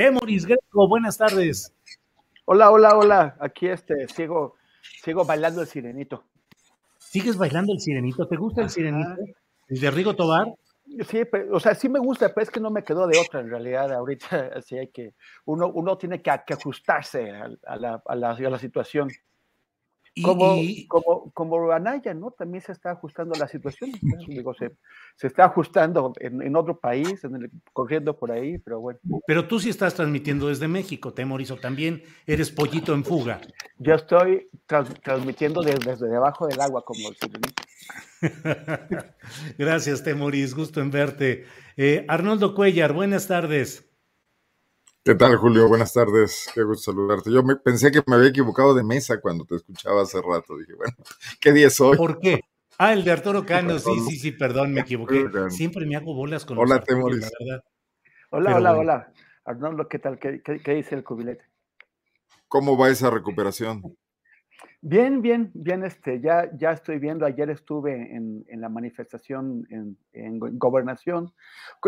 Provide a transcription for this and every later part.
Temoris Greco, buenas tardes. Hola, hola, hola. Aquí este sigo sigo bailando el sirenito. ¿Sigues bailando el sirenito? ¿Te gusta el sirenito? ¿El de Rigo Tobar? Sí, pero, o sea, sí me gusta, pero es que no me quedó de otra en realidad. Ahorita así hay que, uno, uno tiene que, que ajustarse a, a, la, a, la, a, la, situación. Y, como, y... como, como Anaya, ¿no? También se está ajustando a la situación. Digo, se, se, está ajustando en, en otro país, en el, corriendo por ahí, pero bueno. Pero tú sí estás transmitiendo desde México, Temoris, o también eres pollito en fuga. Yo estoy trans, transmitiendo desde, desde, debajo del agua, como el. Gracias, Temoris, gusto en verte. Eh, Arnoldo Cuellar, buenas tardes. ¿Qué tal, Julio? Buenas tardes. Qué gusto saludarte. Yo me, pensé que me había equivocado de mesa cuando te escuchaba hace rato. Dije, bueno, ¿qué día es hoy? ¿Por qué? Ah, el de Arturo Cano. Sí, sí, sí, perdón, me equivoqué. Siempre me hago bolas con Hola, los Temoris. La verdad. Hola, Pero hola, bueno. hola. Arnoldo, ¿qué tal? ¿Qué, qué, qué dice el cubilete? ¿Cómo va esa recuperación? Bien, bien, bien, este, ya, ya estoy viendo, ayer estuve en, en la manifestación en, en, gobernación.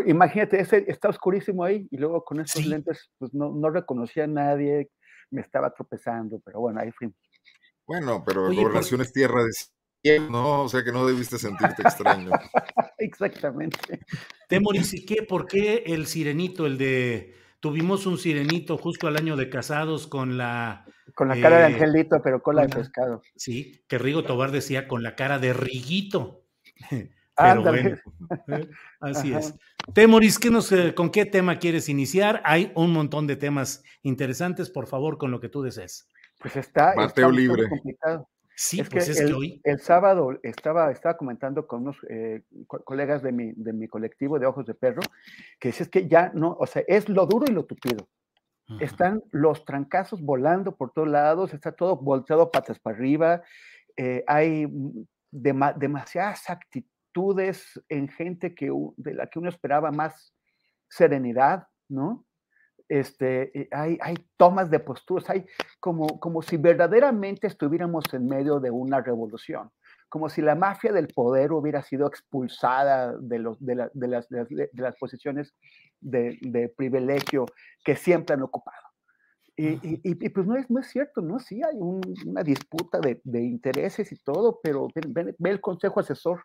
Imagínate, ese está oscurísimo ahí y luego con esos sí. lentes, pues no, no reconocía a nadie, me estaba tropezando, pero bueno, ahí fui. Bueno, pero Oye, gobernación es tierra de cielo, ¿no? O sea que no debiste sentirte extraño. Exactamente. Temoris, ¿y qué? ¿Por qué el sirenito, el de... Tuvimos un sirenito justo al año de casados con la con la cara eh, de angelito, pero cola de pescado. Sí, que Rigo Tobar decía con la cara de Riguito. Pero Ándale. bueno, así Ajá. es. Temoris, ¿qué nos, eh, ¿con qué tema quieres iniciar? Hay un montón de temas interesantes, por favor, con lo que tú desees. Pues está, Mateo está libre. complicado. Sí, es pues que es el, que hoy. el sábado estaba, estaba comentando con unos eh, co colegas de mi, de mi colectivo de Ojos de Perro, que es que ya no, o sea, es lo duro y lo tupido. Están los trancazos volando por todos lados, está todo volteado patas para arriba, eh, hay dem demasiadas actitudes en gente que, de la que uno esperaba más serenidad, ¿no? Este, eh, hay, hay tomas de posturas, hay como, como si verdaderamente estuviéramos en medio de una revolución como si la mafia del poder hubiera sido expulsada de, los, de, la, de, las, de las, posiciones de, de, privilegio que siempre han ocupado. Y, y, y, pues no es, no es cierto, ¿no? Sí hay un, una disputa de, intereses y todo, pero ve, ve, el consejo asesor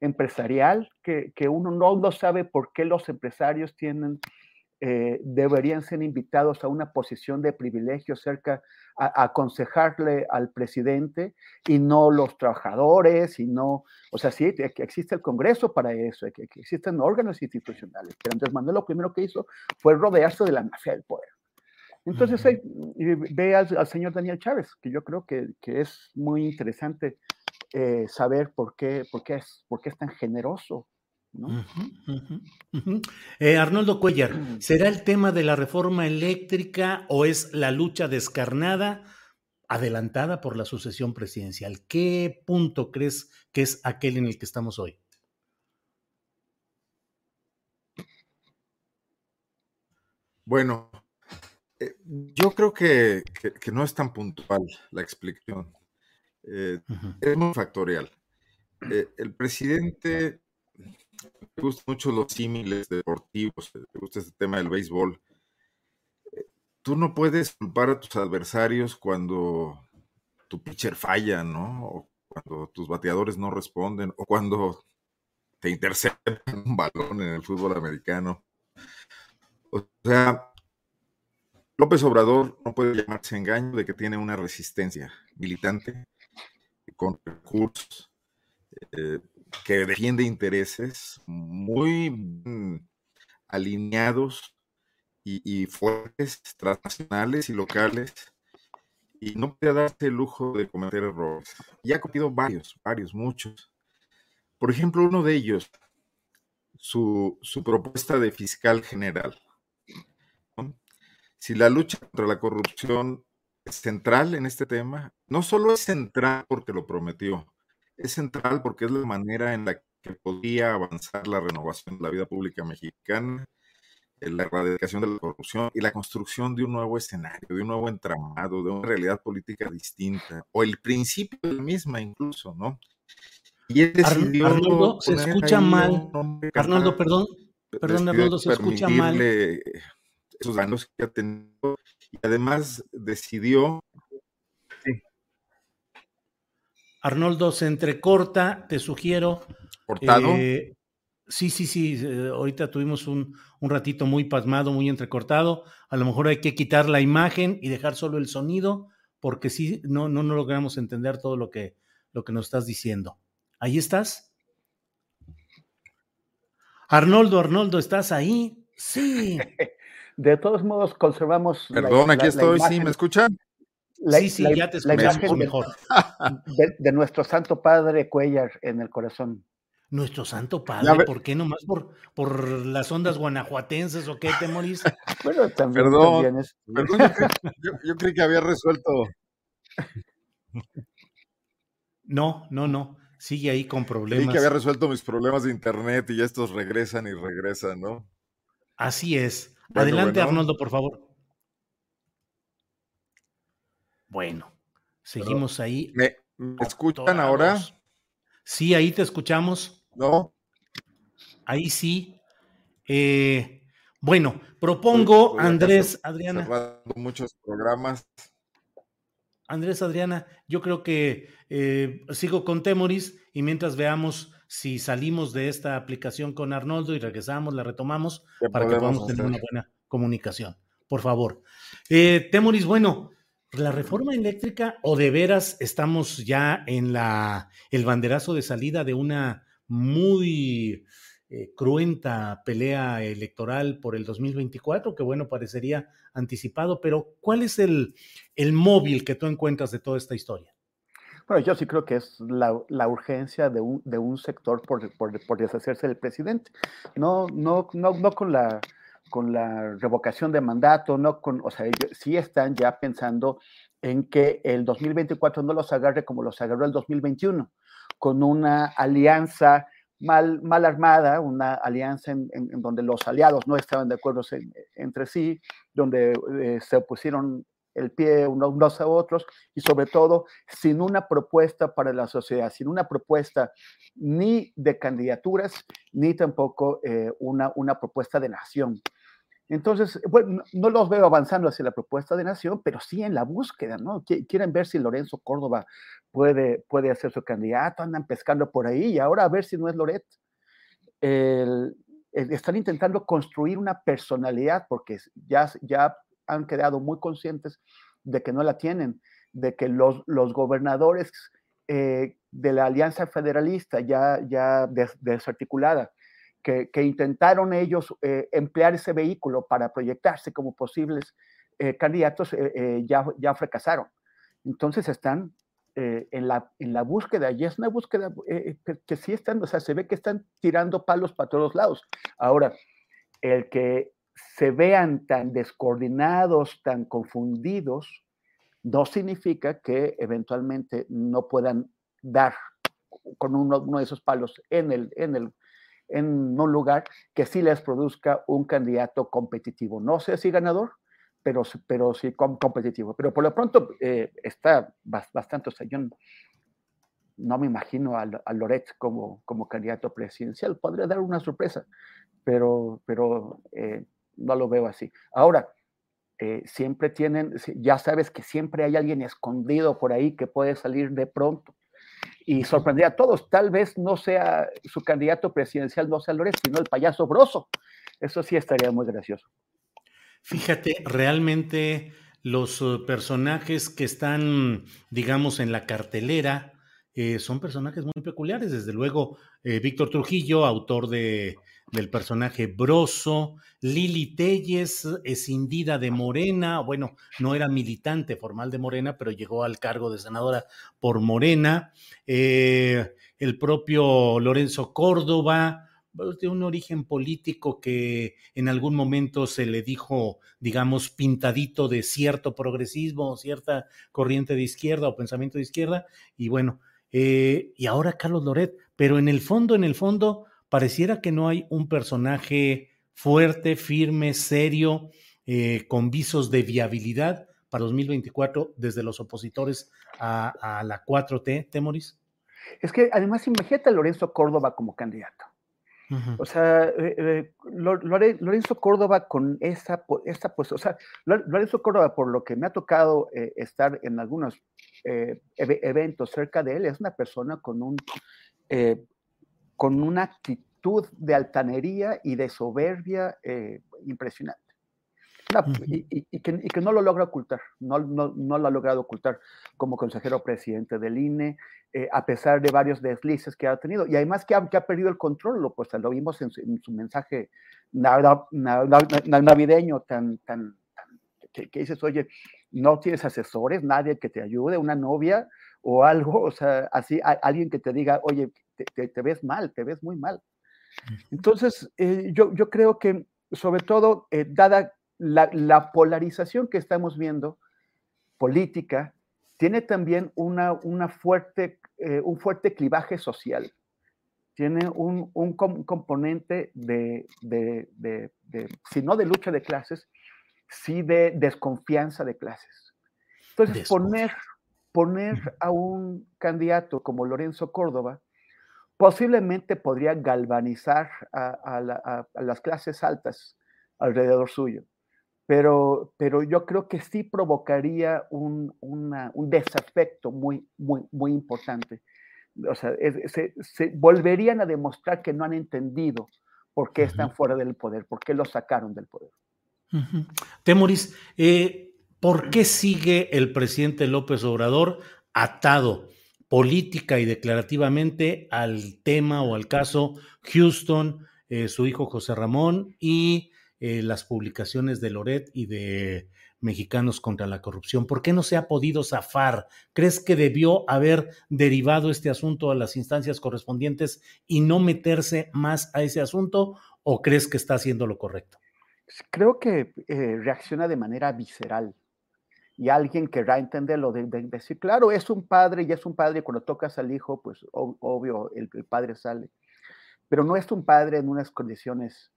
empresarial, que, que uno no, no sabe por qué los empresarios tienen eh, deberían ser invitados a una posición de privilegio cerca a, a, aconsejarle al presidente y no los trabajadores y no, o sea, sí, que existe el Congreso para eso, que, que existen órganos institucionales, pero Andrés Manuel lo primero que hizo fue rodearse de la mafia del poder. Entonces, ve al, al, señor Daniel Chávez, que yo creo que, que es muy interesante eh, saber por qué, por, qué es, por qué es tan generoso ¿no? Uh -huh, uh -huh. Eh, Arnoldo Cuellar, ¿será el tema de la reforma eléctrica o es la lucha descarnada adelantada por la sucesión presidencial? ¿Qué punto crees que es aquel en el que estamos hoy? Bueno, eh, yo creo que, que, que, no es tan puntual la explicación. Eh, es muy factorial. Eh, el presidente me gustan mucho los símiles deportivos, me gusta este tema del béisbol. tú no puedes culpar a tus adversarios cuando tu pitcher falla, ¿no? O cuando tus bateadores no responden, o cuando te interceptan un balón en el fútbol americano. O sea, López Obrador no puede llamarse engaño de que tiene una resistencia militante con recursos eh, que defiende intereses muy alineados y, fuertes, transnacionales y locales, y no puede darse el lujo de cometer errores. Y ha cometido varios, varios, muchos. Por ejemplo, uno de ellos, su, propuesta de fiscal general. Si la lucha contra la corrupción es central en este tema, no solo es central porque lo prometió, es central porque es la manera en la que podía avanzar la renovación de la vida pública mexicana la erradicación de la corrupción y la construcción de un nuevo escenario, de un nuevo entramado, de una realidad política distinta, o el principio de la misma incluso, ¿no? Y él decidió Arnoldo, se escucha mal. Arnoldo, perdón, perdón, Arnoldo, se escucha mal. Esos daños que ha tenido y además decidió. Arnoldo, se entrecorta, te sugiero. Cortado. Eh, Sí, sí, sí. Eh, ahorita tuvimos un, un, ratito muy pasmado, muy entrecortado. A lo mejor hay que quitar la imagen y dejar solo el sonido, porque sí, no, no, no logramos entender todo lo que, lo que nos estás diciendo. ¿Ahí estás? Arnoldo, Arnoldo, ¿estás ahí? Sí. De todos modos, conservamos. Perdón, aquí estoy, sí, ¿me escuchan? Sí, sí, ya te escuchamos mejor. de, nuestro Santo Padre Cuellar en el corazón. Nuestro Santo Padre, ¿por qué nomás por, por las ondas guanajuatenses o qué, te morís? bueno, también, perdón, perdón yo, creí que había resuelto. No, no, no. Sigue ahí con problemas. Creí que había resuelto mis problemas de internet y ya estos regresan y regresan, ¿no? Así es. Adelante, Arnoldo, por favor. Bueno, seguimos ahí. ¿Me, escuchan ahora? Sí, ahí te escuchamos. No. Ahí sí. Eh, bueno, propongo, Andrés, Adriana. Muchos programas. Andrés, Adriana, yo creo que eh, sigo con Temoris y mientras veamos si salimos de esta aplicación con Arnoldo y regresamos, la retomamos para que podamos tener una buena comunicación. Por favor. Eh, Temoris, bueno, la reforma eléctrica o de veras estamos ya en la el banderazo de salida de una muy eh, cruenta pelea electoral por el 2024, que bueno, parecería anticipado, pero ¿cuál es el, el móvil que tú encuentras de toda esta historia? Bueno, yo sí creo que es la, la urgencia de un, de un sector por, por, por, deshacerse del presidente. No, no, no, no con la con la revocación de mandato, no con, o sea, ellos sí están ya pensando en que el 2024 no los agarre como los agarró el 2021 con una alianza mal, mal armada, una alianza en, donde los aliados no estaban de acuerdo entre sí, donde eh, se opusieron el pie unos a otros y sobre todo sin una propuesta para la sociedad, sin una propuesta ni de candidaturas, ni tampoco eh, una, una propuesta de nación. Entonces, bueno, no los veo avanzando hacia la propuesta de nación, pero sí en la búsqueda, ¿no? Quieren ver si Lorenzo Córdoba puede, puede hacer su candidato, andan pescando por ahí y ahora a ver si no es Loret. están intentando construir una personalidad porque ya, ya han quedado muy conscientes de que no la tienen, de que los, los gobernadores eh, de la Alianza Federalista ya, ya desarticulada, que, intentaron ellos eh, emplear ese vehículo para proyectarse como posibles eh, candidatos, eh, ya, ya fracasaron. Entonces están en, la, en la búsqueda, y es una búsqueda que, que, sí están, o sea, se ve que están tirando palos para todos lados. Ahora, el que se vean tan descoordinados, tan confundidos, no significa que eventualmente no puedan dar con uno, uno de esos palos en el, en el en un lugar que sí les produzca un candidato competitivo. No sé si ganador, pero, pero sí competitivo. Pero por lo pronto eh, está bastante, o no me imagino a, Loret como, como candidato presidencial. Podría dar una sorpresa, pero, pero eh, no lo veo así. Ahora, eh, siempre tienen, ya sabes que siempre hay alguien escondido por ahí que puede salir de pronto y sorprender a todos. Tal vez no sea su candidato presidencial, no sea sino el payaso Broso. Eso sí estaría muy gracioso. Fíjate, realmente los eh, personajes que están, digamos, en la cartelera eh, son personajes muy peculiares. Desde luego, eh, Víctor Trujillo, autor de, del personaje Broso, Lili Telles, escindida de Morena, bueno, no era militante formal de Morena, pero llegó al cargo de senadora por Morena, el propio Lorenzo Córdoba, de un origen político que en algún momento se le dijo, digamos, pintadito de cierto progresismo, cierta corriente de izquierda o pensamiento de izquierda, y bueno, eh, y ahora Carlos Loret, pero en el fondo, en el fondo, pareciera que no hay un personaje fuerte, firme, serio, eh, con visos de viabilidad para 2024 desde los opositores a, la 4T, Temoris. Es que además imagínate a Lorenzo Córdoba como candidato. O sea, eh, eh, Lorenzo Córdoba con esa, esta pues, o sea, Lorenzo Córdoba, por lo que me ha tocado eh, estar en algunos eventos cerca de él, es una persona con un con una actitud de altanería y de soberbia impresionante y, que, no lo logra ocultar, no, no, no, lo ha logrado ocultar como consejero presidente del INE, eh, a pesar de varios deslices que ha tenido. Y además que ha, que ha perdido el control, lo, pues, lo vimos en, su mensaje navideño tan, tan, que, dices, oye, no tienes asesores, nadie que te ayude, una novia o algo, o sea, así, alguien que te diga, oye, te, te, ves mal, te ves muy mal. Entonces, eh, yo, yo creo que sobre todo, eh, dada la, polarización que estamos viendo política tiene también una, una fuerte, eh, un fuerte clivaje social. Tiene un, un componente de, de, de, si no de lucha de clases, sí de desconfianza de clases. Entonces, poner, poner a un candidato como Lorenzo Córdoba posiblemente podría galvanizar a las clases altas alrededor suyo pero, pero yo creo que sí provocaría un, un desafecto muy, muy, muy importante. O sea, se, volverían a demostrar que no han entendido por qué están fuera del poder, por qué los sacaron del poder. Temoris, eh, ¿por qué sigue el presidente López Obrador atado política y declarativamente al tema o al caso Houston, eh, su hijo José Ramón y eh, las publicaciones de Loret y de Mexicanos contra la Corrupción. ¿Por qué no se ha podido zafar? ¿Crees que debió haber derivado este asunto a las instancias correspondientes y no meterse más a ese asunto? ¿O crees que está haciendo lo correcto? Creo que eh, reacciona de manera visceral y alguien querrá entenderlo, de, decir, claro, es un padre y es un padre, cuando tocas al hijo, pues obvio, el, padre sale, pero no es un padre en unas condiciones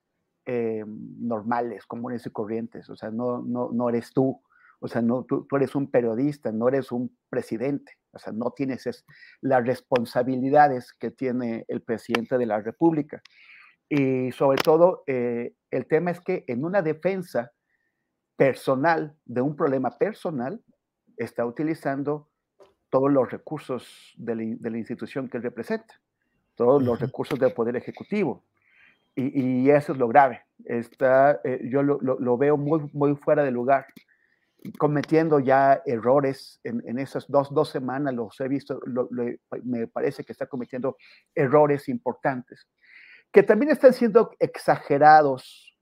eh, normales, comunes y corrientes. O sea, no, no, no eres tú. O sea, no, tú, tú, eres un periodista, no eres un presidente. O sea, no tienes es, las responsabilidades que tiene el presidente de la República. Y sobre todo, eh, el tema es que en una defensa personal de un problema personal, está utilizando todos los recursos de la, de la institución que él representa, todos los recursos del Poder Ejecutivo. Y, eso es lo grave. Está, eh, yo lo, lo, veo muy, muy fuera de lugar, cometiendo ya errores en, en esas dos, dos, semanas, los he visto, me parece que está cometiendo errores importantes, que también están siendo exagerados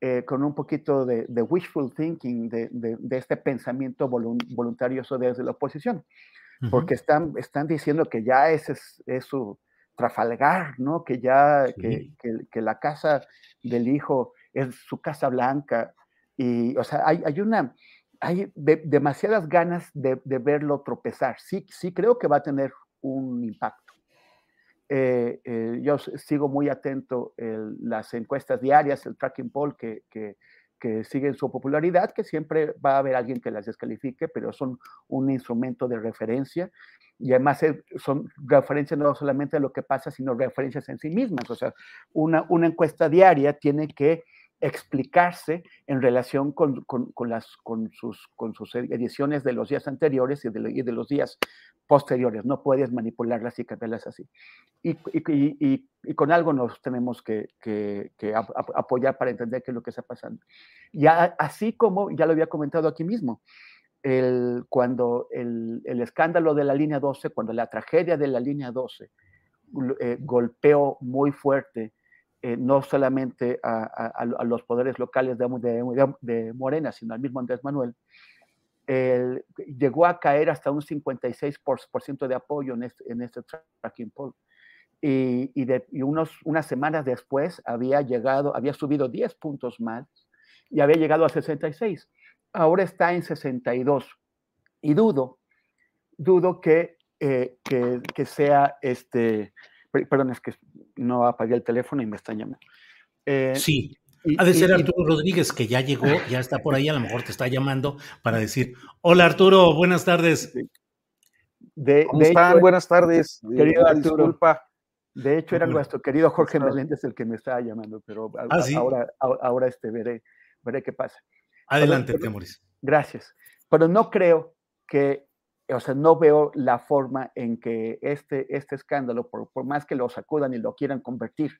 eh, con un poquito de, de wishful thinking, de, de, este pensamiento voluntarioso desde la oposición, porque están, están diciendo que ya ese es, es su Trafalgar, ¿no? Que ya, que, que, la casa del hijo es su casa blanca. Y, o sea, hay, hay una, hay demasiadas ganas de, de, verlo tropezar. Sí, sí creo que va a tener un impacto. Eh, eh, yo sigo muy atento en las encuestas diarias, el tracking poll que, que, que siguen su popularidad, que siempre va a haber alguien que las descalifique, pero son un instrumento de referencia y además son referencias no solamente a lo que pasa, sino referencias en sí mismas. O sea, una, una encuesta diaria tiene que explicarse en relación con, las, con, sus, con sus ediciones de los días anteriores y de, de los días posteriores. No puedes manipularlas y cambiarlas así. Y, y, con algo nos tenemos que, que, apoyar para entender qué es lo que está pasando. Ya, así como ya lo había comentado aquí mismo, el, cuando el, el, escándalo de la línea 12, cuando la tragedia de la línea 12 eh, golpeó muy fuerte eh, no solamente a, los poderes locales de, Morena, sino al mismo Andrés Manuel, llegó a caer hasta un 56% de apoyo en este, en este tracking poll. Y, unos, unas semanas después había llegado, había subido 10 puntos más y había llegado a 66. Ahora está en 62. Y dudo, dudo que, eh, que, que sea este, Perdón, es que no apagué el teléfono y me están llamando. Eh, sí, ha de ser Arturo Rodríguez, que ya llegó, ya está por ahí, a lo mejor te está llamando para decir, hola Arturo, buenas tardes. De, ¿Cómo están? buenas tardes. Querido Arturo. Disculpa. De hecho, era nuestro querido Jorge Meléndez el que me estaba llamando, pero ah, ahora, ahora este, veré, veré qué pasa. Adelante, Temoris. Gracias. Pero no creo que o sea, no veo la forma en que este, este escándalo, por, más que lo sacudan y lo quieran convertir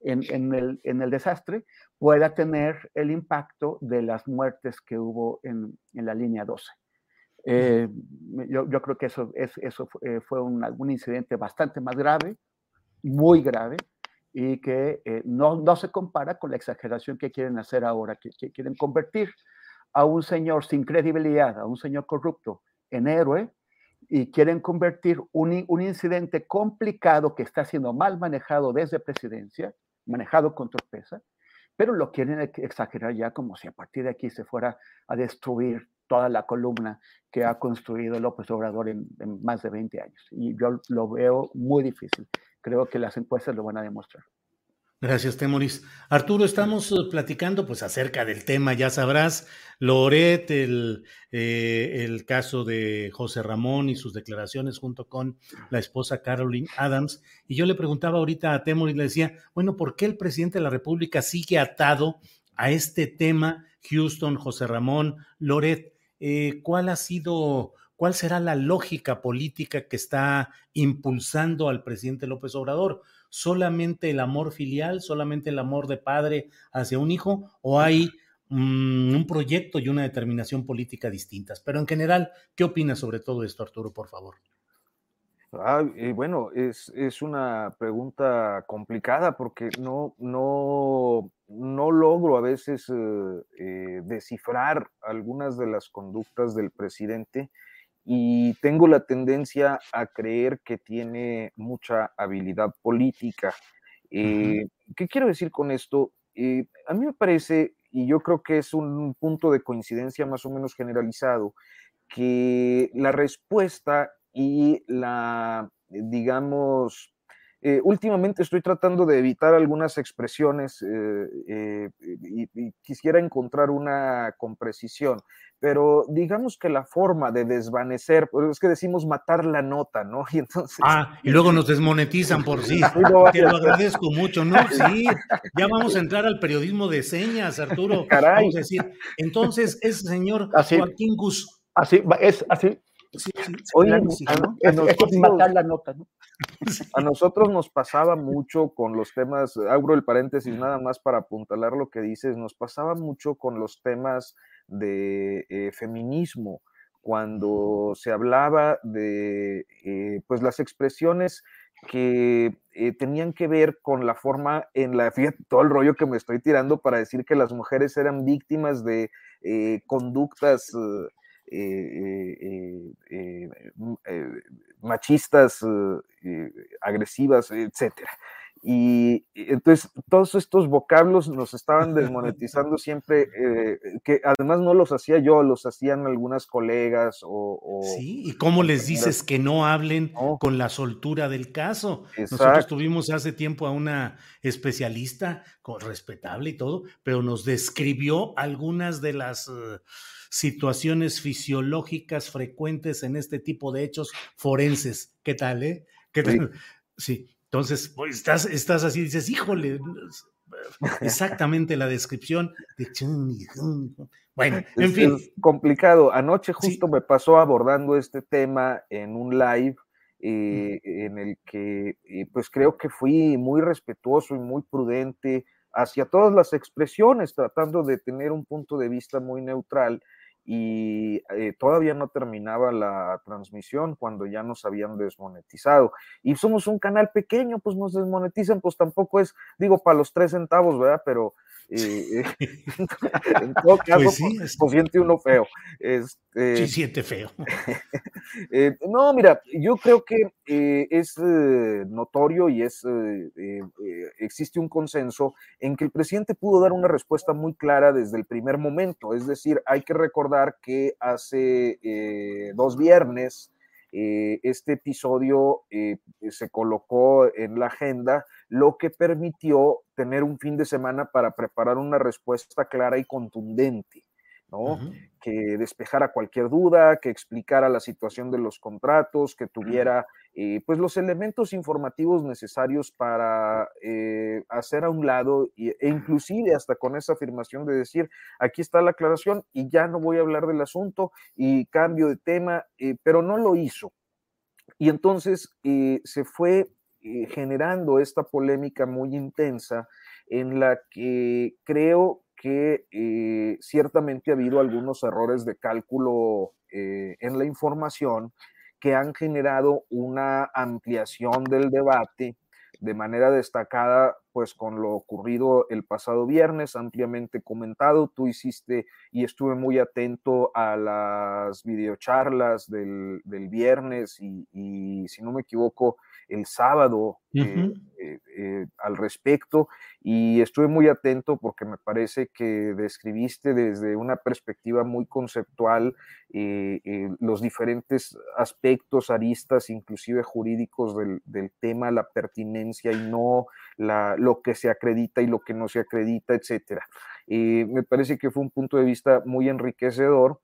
en, el, en, el, desastre, pueda tener el impacto de las muertes que hubo en, la línea 12. Eh, yo, creo que eso, es, eso fue un, algún incidente bastante más grave, muy grave, y que eh, no, no, se compara con la exageración que quieren hacer ahora, que, que quieren convertir a un señor sin credibilidad, a un señor corrupto, en héroe y quieren convertir un, un, incidente complicado que está siendo mal manejado desde presidencia, manejado con torpeza, pero lo quieren exagerar ya como si a partir de aquí se fuera a destruir toda la columna que ha construido López Obrador en, en más de 20 años. Y yo lo veo muy difícil. Creo que las encuestas lo van a demostrar. Gracias, Temoris. Arturo, estamos eh, platicando pues acerca del tema, ya sabrás, Loret, el, eh, el caso de José Ramón y sus declaraciones junto con la esposa Caroline Adams. Y yo le preguntaba ahorita a Temoris, le decía, bueno, ¿por qué el presidente de la República sigue atado a este tema, Houston, José Ramón, Loret? Eh, ¿Cuál ha sido, cuál será la lógica política que está impulsando al presidente López Obrador? Solamente el amor filial, solamente el amor de padre hacia un hijo, o hay mm, un proyecto y una determinación política distintas. Pero en general, ¿qué opinas sobre todo esto, Arturo, por favor? Ah, bueno, es, una pregunta complicada porque no, no, no logro a veces eh, eh, descifrar algunas de las conductas del presidente y tengo la tendencia a creer que tiene mucha habilidad política. Eh, ¿Qué quiero decir con esto? Eh, a mí me parece, y yo creo que es un punto de coincidencia más o menos generalizado, que la respuesta y la, digamos, eh, últimamente estoy tratando de evitar algunas expresiones eh, eh, y, quisiera encontrar una con precisión, pero digamos que la forma de desvanecer, pues es que decimos matar la nota, ¿no? Y entonces... Ah, y luego nos desmonetizan por sí. Te lo agradezco mucho, ¿no? Sí, ya vamos a entrar al periodismo de señas, Arturo. Caray. Vamos a decir, entonces, ese señor Joaquín Gus... Así, es así. Sí, Oye, es, matar la nota, ¿no? A nosotros nos pasaba mucho con los temas, abro el paréntesis nada más para apuntalar lo que dices, nos pasaba mucho con los temas de eh, feminismo, cuando se hablaba de eh, pues las expresiones que eh, tenían que ver con la forma en la, fíjate, todo el rollo que me estoy tirando para decir que las mujeres eran víctimas de conductas machistas, agresivas, etcétera. Y entonces todos estos vocablos nos estaban desmonetizando siempre, eh, que además no los hacía yo, los hacían algunas colegas o... sí, ¿y cómo les dices que no hablen con la soltura del caso? Nosotros tuvimos hace tiempo a una especialista, respetable y todo, pero nos describió algunas de las... Eh, situaciones fisiológicas frecuentes en este tipo de hechos forenses. ¿Qué tal, eh? ¿Qué tal? Sí. Entonces, pues estás, estás así, dices, híjole, exactamente la descripción de bueno, en fin. complicado. Anoche justo me pasó abordando este tema en un live eh, en el que eh, pues creo que fui muy respetuoso y muy prudente hacia todas las expresiones, tratando de tener un punto de vista muy neutral y eh, todavía no terminaba la transmisión cuando ya nos habían desmonetizado. Y somos un canal pequeño, pues nos desmonetizan, pues tampoco es, digo, para los tres centavos, ¿verdad? Pero eh, en todo pues caso, pues, pues, siente uno feo. Este, sí, siente feo. Eh, no, mira, yo creo que eh, es notorio y es existe un consenso en que el presidente pudo dar una respuesta muy clara desde el primer momento. Es decir, hay que recordar que hace dos viernes este episodio se colocó en la agenda lo que permitió tener un fin de semana para preparar una respuesta clara y contundente, ¿no? Que despejara cualquier duda, que explicara la situación de los contratos, que tuviera eh, pues los elementos informativos necesarios para eh, hacer a un lado e inclusive hasta con esa afirmación de decir, aquí está la aclaración y ya no voy a hablar del asunto y cambio de tema, eh, pero no lo hizo. Y entonces se fue generando esta polémica muy intensa en la que creo que eh, ciertamente ha habido algunos errores de cálculo eh, en la información que han generado una ampliación del debate de manera destacada, pues con lo ocurrido el pasado viernes, ampliamente comentado. Tú hiciste y estuve muy atento a las videocharlas del, del viernes y, y, si no me equivoco, el sábado eh, eh, eh, al respecto y estuve muy atento porque me parece que describiste desde una perspectiva muy conceptual los diferentes aspectos, aristas, inclusive jurídicos del, del tema, la pertinencia y no la, lo que se acredita y lo que no se acredita, etcétera. me parece que fue un punto de vista muy enriquecedor,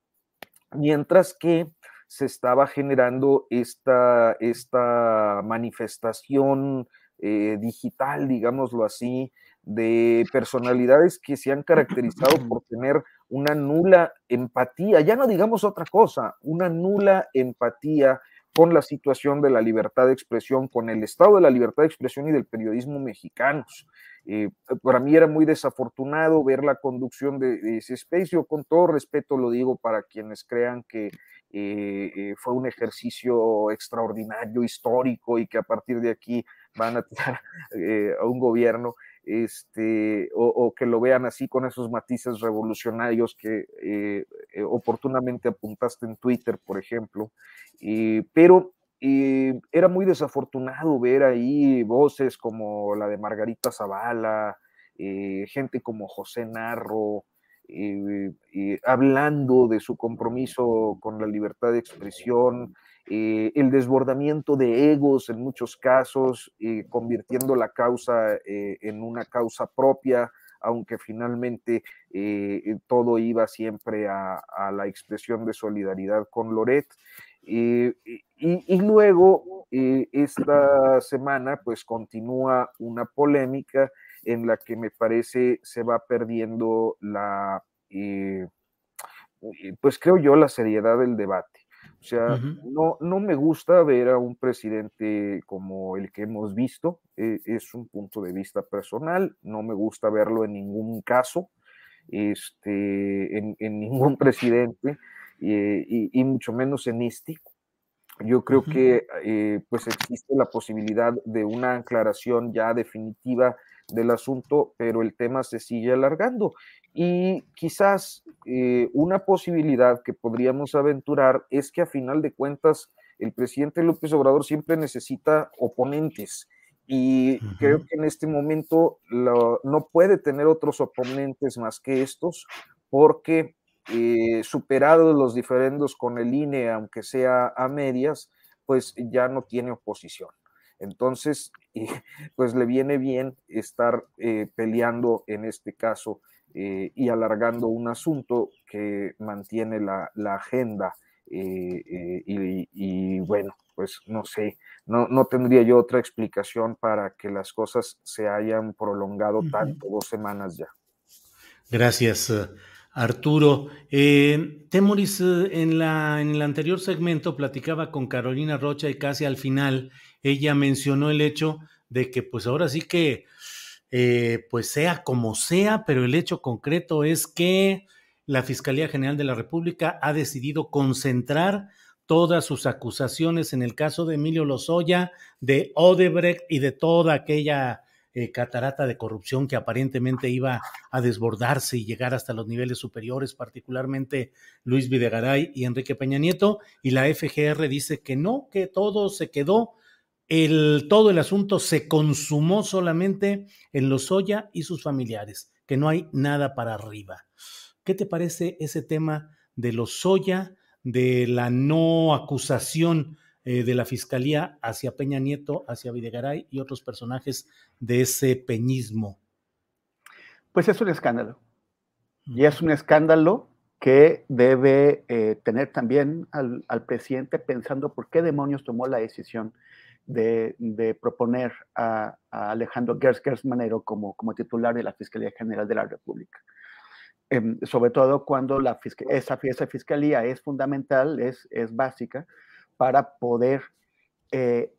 mientras que se estaba generando esta, esta manifestación eh, digital, digámoslo así, de personalidades que se han caracterizado por tener una nula empatía, ya no digamos otra cosa, una nula empatía con la situación de la libertad de expresión, con el estado de la libertad de expresión y del periodismo mexicanos. Eh, para mí era muy desafortunado ver la conducción de, ese espacio, con todo respeto lo digo para quienes crean que eh, eh, fue un ejercicio extraordinario, histórico y que a partir de aquí van a tirar a un gobierno, este, o, que lo vean así con esos matices revolucionarios que oportunamente apuntaste en Twitter, por ejemplo. pero era muy desafortunado ver ahí voces como la de Margarita Zavala, gente como José Narro, eh, eh, hablando de su compromiso con la libertad de expresión, eh, el desbordamiento de egos en muchos casos, convirtiendo la causa en una causa propia, aunque finalmente todo iba siempre a, la expresión de solidaridad con Loret. Y, y, luego, esta semana, pues continúa una polémica en la que me parece se va perdiendo la, eh, pues creo yo, la seriedad del debate. O sea, no, no me gusta ver a un presidente como el que hemos visto, eh, es un punto de vista personal, no me gusta verlo en ningún caso, este, en, ningún presidente, eh, y, mucho menos en este. Yo creo que pues existe la posibilidad de una aclaración ya definitiva del asunto, pero el tema se sigue alargando. Y quizás eh, una posibilidad que podríamos aventurar es que a final de cuentas el presidente López Obrador siempre necesita oponentes y creo que en este momento no puede tener otros oponentes más que estos porque eh, superados los diferendos con el INE, aunque sea a medias, pues ya no tiene oposición. Entonces, pues le viene bien estar eh, peleando en este caso eh, y alargando un asunto que mantiene la, agenda y, bueno, pues no sé, no, no, tendría yo otra explicación para que las cosas se hayan prolongado tanto, dos semanas ya. Gracias, Arturo. Eh, Temoris, en, la, en el anterior segmento platicaba con Carolina Rocha y casi al final ella mencionó el hecho de que pues ahora sí que eh, pues sea como sea, pero el hecho concreto es que la Fiscalía General de la República ha decidido concentrar todas sus acusaciones en el caso de Emilio Lozoya, de Odebrecht y de toda aquella eh, catarata de corrupción que aparentemente iba a desbordarse y llegar hasta los niveles superiores, particularmente Luis Videgaray y Enrique Peña Nieto, y la FGR dice que no, que todo se quedó, el, todo el asunto se consumó solamente en Lozoya y sus familiares, que no hay nada para arriba. ¿Qué te parece ese tema de Lozoya, de la no acusación eh, de la Fiscalía hacia Peña Nieto, hacia Videgaray y otros personajes de ese peñismo? Pues es un escándalo. Y es un escándalo que debe eh, tener también al, presidente pensando por qué demonios tomó la decisión de, proponer a, Alejandro Gers Manero como, como titular de la Fiscalía General de la República. Em, sobre todo cuando la, esa, esa fiscalía es fundamental, es, es básica, para poder eh,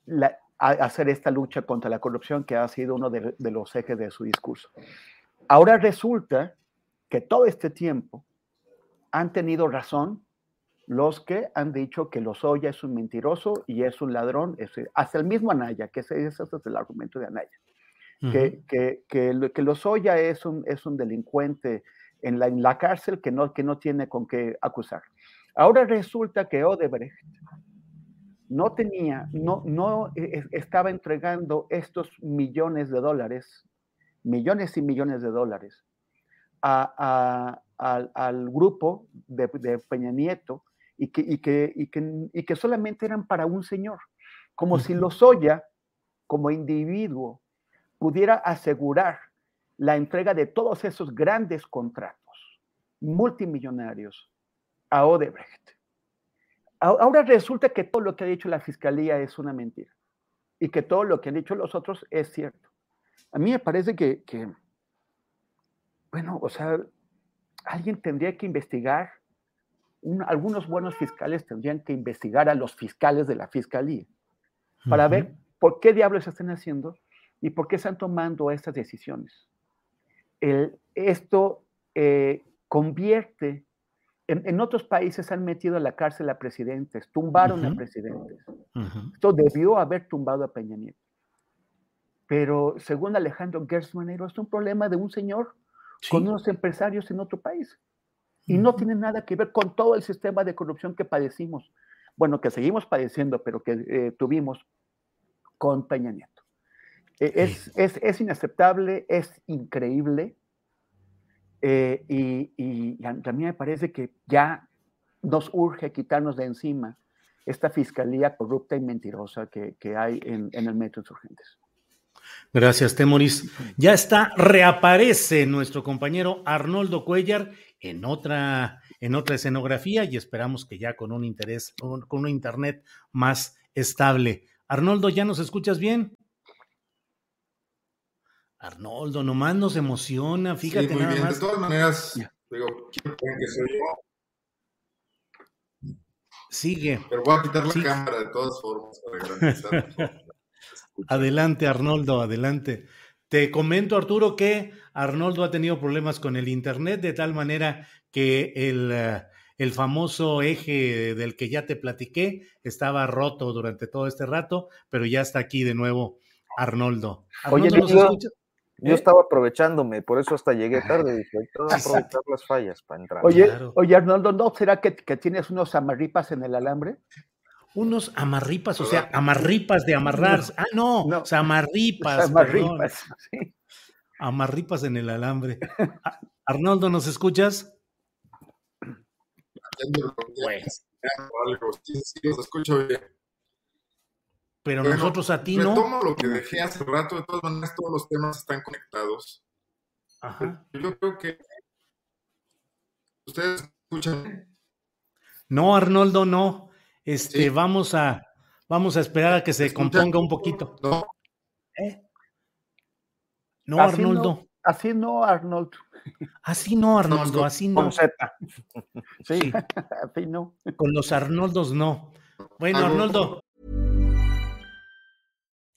hacer esta lucha contra la corrupción que ha sido uno de, los ejes de su discurso. Ahora resulta que todo este tiempo han tenido razón los que han dicho que Lozoya es un mentiroso y es un ladrón, hasta el mismo Anaya, que ese, es el argumento de Anaya, que, que, que, Lozoya es un, es un delincuente en la, en la cárcel que no, que no tiene con qué acusar. Ahora resulta que Odebrecht no tenía, no, no e, e, estaba entregando estos millones de dólares, millones y millones de dólares, a, al, grupo de, Peña Nieto y que, y, que, y, que, y que, solamente eran para un señor, como si Lozoya, como individuo, pudiera asegurar la entrega de todos esos grandes contratos multimillonarios a Odebrecht. Ahora resulta que todo lo que ha dicho la fiscalía es una mentira y que todo lo que han dicho los otros es cierto. A mí me parece que, bueno, o sea, alguien tendría que investigar, algunos buenos fiscales tendrían que investigar a los fiscales de la fiscalía para ver por qué diablos están haciendo y por qué están tomando estas decisiones. esto eh, convierte en, otros países han metido a la cárcel a presidentes, tumbaron a presidentes. Esto debió haber tumbado a Peña Nieto. Pero según Alejandro Gersmanero, es un problema de un señor con unos empresarios en otro país. Y no tiene nada que ver con todo el sistema de corrupción que padecimos. Bueno, que seguimos padeciendo, pero que eh, tuvimos con Peña Nieto. E, es, es, es inaceptable, es increíble eh, y, a, mí me parece que ya nos urge quitarnos de encima esta fiscalía corrupta y mentirosa que, hay en, el Metro Insurgentes. Gracias, Temoris. Ya está, reaparece nuestro compañero Arnoldo Cuellar en otra, en otra escenografía y esperamos que ya con un interés, con un internet más estable. Arnoldo, ¿ya nos escuchas bien? Arnoldo, nomás nos emociona, fíjate nada más. De todas maneras, digo, ¿quién que soy yo? Sigue. Pero voy a quitar la cámara de todas formas para adelante, Arnoldo, adelante. Te comento, Arturo, que Arnoldo ha tenido problemas con el Internet de tal manera que el, eh, el famoso eje del que ya te platiqué estaba roto durante todo este rato, pero ya está aquí de nuevo Arnoldo. Arnoldo Oye, ¿nos escucha? Yo ¿Eh? estaba aprovechándome, por eso hasta llegué tarde. Dije, que aprovechar las fallas para entrar. Oye, oye Arnoldo, ¿no será que, tienes unos amarripas en el alambre? Unos amarripas, o sea, amarripas de amarrar. Ah, no, o sea, amarripas. Amarripas, sí. Amarripas en el alambre. Arnoldo, ¿nos escuchas? Pues. Sí, sí, los escucho bien pero nosotros a ti no. Retomo lo que dejé hace rato, de todas maneras todos los temas están conectados. Ajá. Yo creo que ustedes escuchan. No, Arnoldo, no. Este, vamos a, vamos a esperar a que se componga un poquito. No. ¿Eh? No, Arnoldo. así no, Arnoldo. Así no, Arnoldo, así no. Con Z. Sí, así no. Con los Arnoldos no. Bueno, Arnoldo.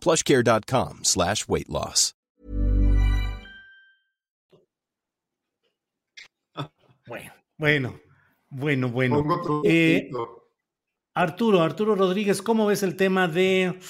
plushcare.com slash weight loss. Bueno, bueno, bueno, bueno. Eh, Arturo, Arturo Rodríguez, ¿cómo ves el tema de,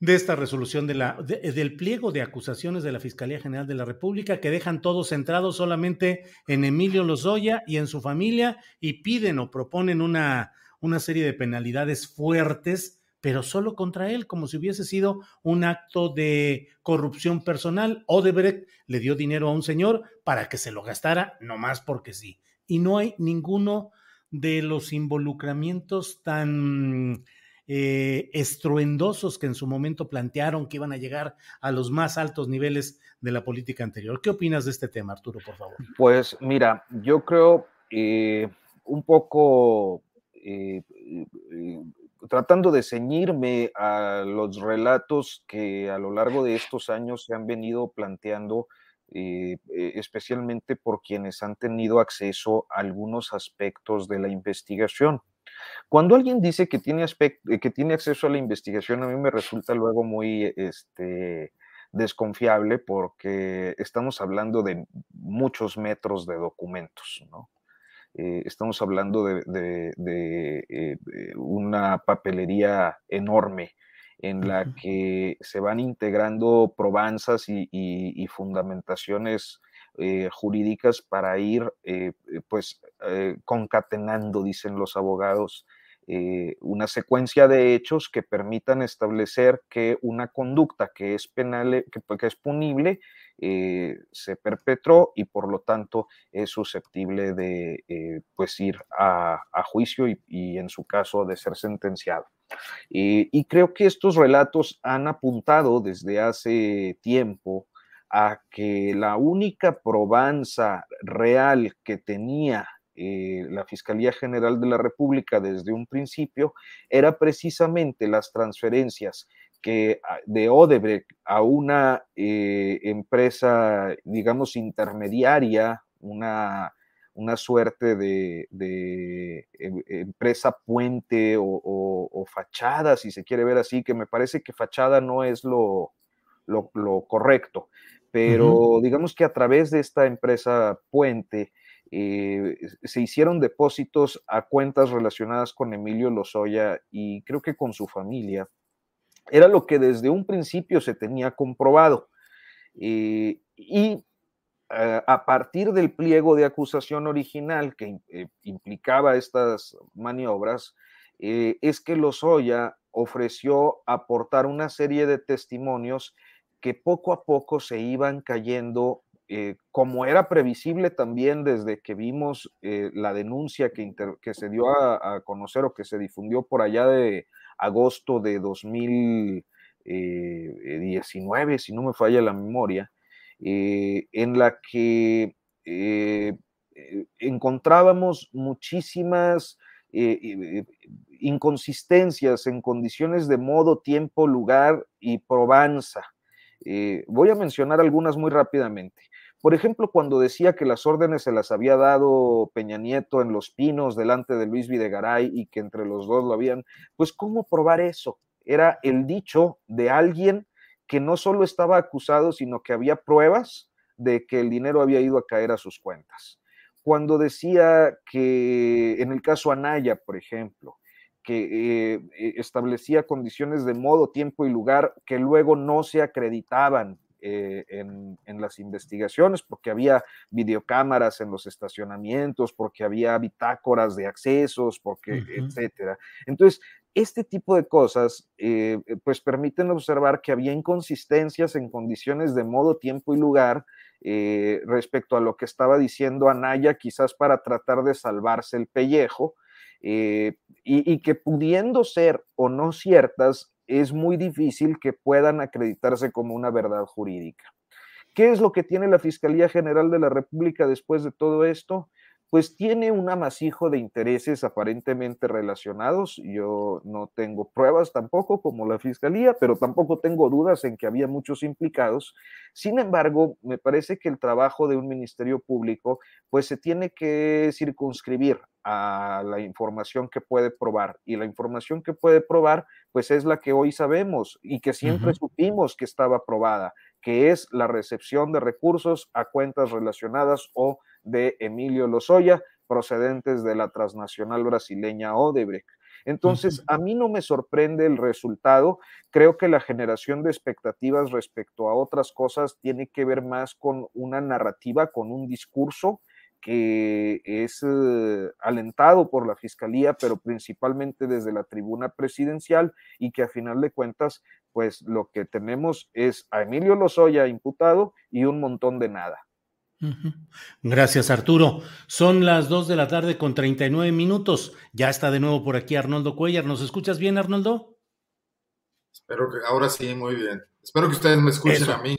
de esta resolución de la, de, del pliego de acusaciones de la Fiscalía General de la República que dejan todo centrado solamente en Emilio Lozoya y en su familia y piden o proponen una, una serie de penalidades fuertes? Pero solo contra él, como si hubiese sido un acto de corrupción personal. Odebrecht le dio dinero a un señor para que se lo gastara, nomás porque sí. Y no hay ninguno de los involucramientos tan eh, estruendosos que en su momento plantearon que iban a llegar a los más altos niveles de la política anterior. ¿Qué opinas de este tema, Arturo, por favor? Pues mira, yo creo eh, un poco... Eh, tratando de ceñirme a los relatos que a lo largo de estos años se han venido planteando, eh, eh, especialmente por quienes han tenido acceso a algunos aspectos de la investigación. Cuando alguien dice que tiene, eh, que tiene acceso a la investigación, a mí me resulta luego muy este, desconfiable porque estamos hablando de muchos metros de documentos, ¿no? Eh, estamos hablando de, eh, una papelería enorme en la que se van integrando probanzas y, fundamentaciones eh, jurídicas para ir pues concatenando, dicen los abogados, una secuencia de hechos que permitan establecer que una conducta que es penal, que es punible, eh, se perpetró y por lo tanto es susceptible de eh, pues ir a, juicio y, en su caso de ser sentenciado. Eh, y creo que estos relatos han apuntado desde hace tiempo a que la única probanza real que tenía la Fiscalía General de la República desde un principio era precisamente las transferencias que ah, de Odebrecht a una eh, empresa, digamos, intermediaria, una, una suerte de, em, empresa puente o, fachada, si se quiere ver así, que me parece que fachada no es lo, lo, correcto, pero digamos que a través de esta empresa puente, eh, se hicieron depósitos a cuentas relacionadas con Emilio Lozoya y creo que con su familia era lo que desde un principio se tenía comprobado. Eh, y eh, a partir del pliego de acusación original que implicaba estas maniobras, es que Lozoya ofreció aportar una serie de testimonios que poco a poco se iban cayendo, como era previsible también desde que vimos la denuncia que, se dio a, conocer o que se difundió por allá de agosto de 2019, si no me falla la memoria, eh, en la que eh, eh, encontrábamos muchísimas inconsistencias en condiciones de modo, tiempo, lugar y probanza. voy a mencionar algunas muy rápidamente. Por ejemplo, cuando decía que las órdenes se las había dado Peña Nieto en Los Pinos delante de Luis Videgaray y que entre los dos lo habían, pues ¿cómo probar eso? Era el dicho de alguien que no solo estaba acusado, sino que había pruebas de que el dinero había ido a caer a sus cuentas. Cuando decía que en el caso Anaya, por ejemplo, que eh, establecía condiciones de modo, tiempo y lugar que luego no se acreditaban eh, en, las investigaciones, porque había videocámaras en los estacionamientos, porque había bitácoras de accesos, porque, etcétera. Entonces, este tipo de cosas, eh, pues permiten observar que había inconsistencias en condiciones de modo, tiempo y lugar respecto a lo que estaba diciendo Anaya, quizás para tratar de salvarse el pellejo, y, y, que pudiendo ser o no ciertas, es muy difícil que puedan acreditarse como una verdad jurídica. ¿Qué es lo que tiene la Fiscalía General de la República después de todo esto? Pues tiene un amasijo de intereses aparentemente relacionados. Yo no tengo pruebas tampoco como la Fiscalía, pero tampoco tengo dudas en que había muchos implicados. Sin embargo, me parece que el trabajo de un Ministerio Público pues se tiene que circunscribir a la información que puede probar. Y la información que puede probar, pues es la que hoy sabemos y que siempre supimos que estaba probada, que es la recepción de recursos a cuentas relacionadas o de Emilio Lozoya, procedentes de la transnacional brasileña Odebrecht. Entonces, a mí no me sorprende el resultado. Creo que la generación de expectativas respecto a otras cosas tiene que ver más con una narrativa, con un discurso que es eh, alentado por la Fiscalía, pero principalmente desde la tribuna presidencial y que a final de cuentas, pues lo que tenemos es a Emilio Lozoya imputado y un montón de nada. Gracias, Arturo. Son las 2 de la tarde con 39 minutos. Ya está de nuevo por aquí Arnoldo Cuellar. ¿Nos escuchas bien, Arnoldo? Espero que ahora sí, muy bien. Espero que ustedes me escuchen a mí.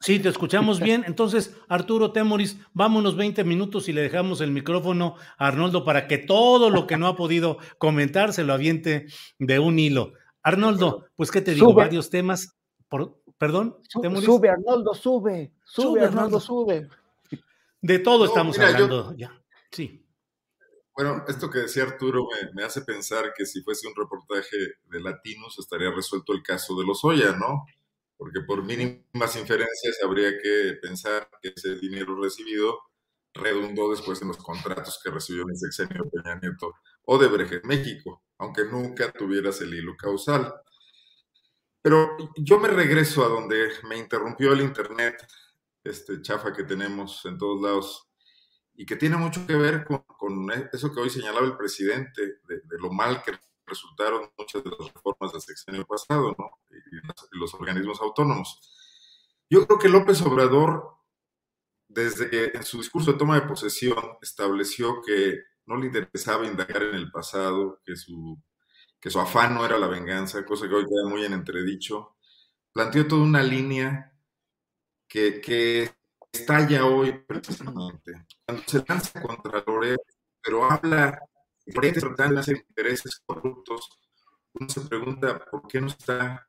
Sí, te escuchamos bien. Entonces, Arturo Temoris, vámonos 20 minutos y le dejamos el micrófono a Arnoldo para que todo lo que no ha podido comentar se lo aviente de un hilo. Arnoldo, pues, ¿qué te digo? Varios temas. Por, ¿Perdón? Sube, Arnoldo, sube. Sube, Arnoldo, sube. De todo estamos hablando ya. Sí. Bueno, esto que decía Arturo me, me, hace pensar que si fuese un reportaje de Latinos estaría resuelto el caso de los Oya, ¿no? porque por mínimas inferencias habría que pensar que ese dinero recibido redundó después en los contratos que recibió en el sexenio Peña Nieto o de Breje México, aunque nunca tuvieras el hilo causal. Pero yo me regreso a donde me interrumpió el Internet, este chafa que tenemos en todos lados, y que tiene mucho que ver con, eso que hoy señalaba el presidente, de, lo mal que resultaron muchas de las reformas del sexenio pasado, ¿no? Y los organismos autónomos. Yo creo que López Obrador, desde que en su discurso de toma de posesión estableció que no le interesaba indagar en el pasado, que su, que su afán no era la venganza, cosa que hoy queda muy en entredicho, planteó toda una línea que, que estalla hoy precisamente. Cuando se lanza contra Loret, pero habla hacer intereses corruptos, uno se pregunta por qué no está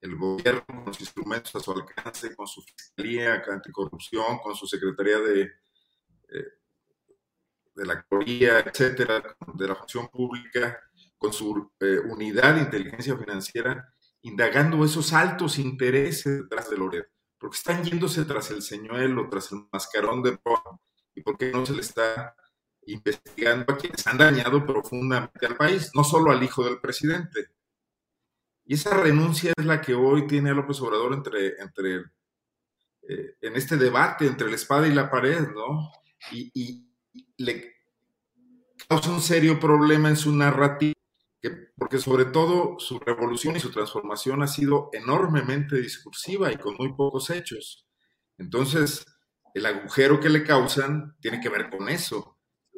el gobierno con los instrumentos a su alcance, con su fiscalía anticorrupción, con su secretaría de, eh, de la Corría, etcétera, de la función pública, con su eh, unidad de inteligencia financiera, indagando esos altos intereses detrás de Loret, porque están yéndose tras el señuelo, tras el mascarón de Proa, y por qué no se le está investigando a quienes han dañado profundamente al país, no solo al hijo del presidente. Y esa renuncia es la que hoy tiene a López Obrador entre, entre eh, en este debate entre la espada y la pared, ¿no? Y, le causa un serio problema en su narrativa, porque sobre todo su revolución y su transformación ha sido enormemente discursiva y con muy pocos hechos. Entonces, el agujero que le causan tiene que ver con eso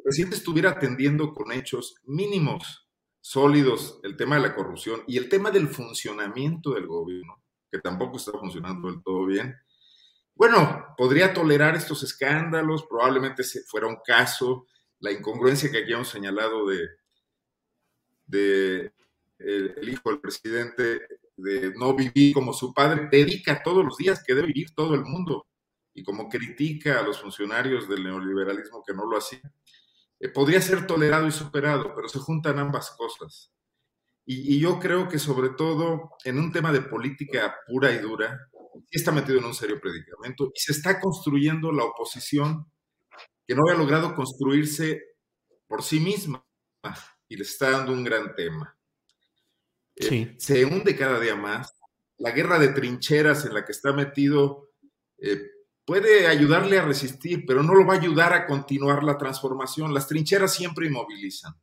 presidente estuviera atendiendo con hechos mínimos, sólidos, el tema de la corrupción y el tema del funcionamiento del gobierno, que tampoco está funcionando del todo bien, bueno, podría tolerar estos escándalos, probablemente fuera un caso, la incongruencia que aquí hemos señalado de, de el, hijo del presidente, de no vivir como su padre, dedica todos los días que debe vivir todo el mundo y como critica a los funcionarios del neoliberalismo que no lo hacían, eh, podría ser tolerado y superado, pero se juntan ambas cosas. Y, yo creo que sobre todo en un tema de política pura y dura, está metido en un serio predicamento y se está construyendo la oposición que no había logrado construirse por sí misma y le está dando un gran tema. Eh, se hunde cada día más. La guerra de trincheras en la que está metido eh, puede ayudarle a resistir, pero no lo va a ayudar a continuar la transformación. Las trincheras siempre inmovilizan.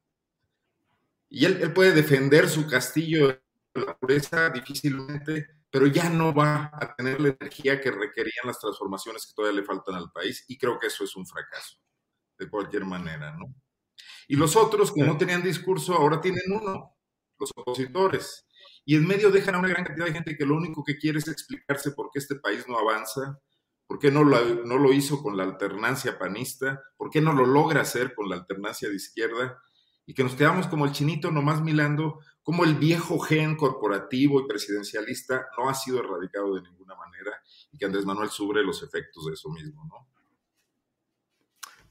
Y él, puede defender su castillo de la pureza difícilmente, pero ya no va a tener la energía que requerían las transformaciones que todavía le faltan al país. Y creo que eso es un fracaso, de cualquier manera, ¿no? Y los otros que no tenían discurso ahora tienen uno, los opositores. Y en medio dejan a una gran cantidad de gente que lo único que quiere es explicarse por qué este país no avanza, ¿Por qué no lo, no lo hizo con la alternancia panista? ¿Por qué no lo logra hacer con la alternancia de izquierda? Y que nos quedamos como el chinito nomás milando, como el viejo gen corporativo y presidencialista no ha sido erradicado de ninguna manera y que Andrés Manuel sufre los efectos de eso mismo, ¿no?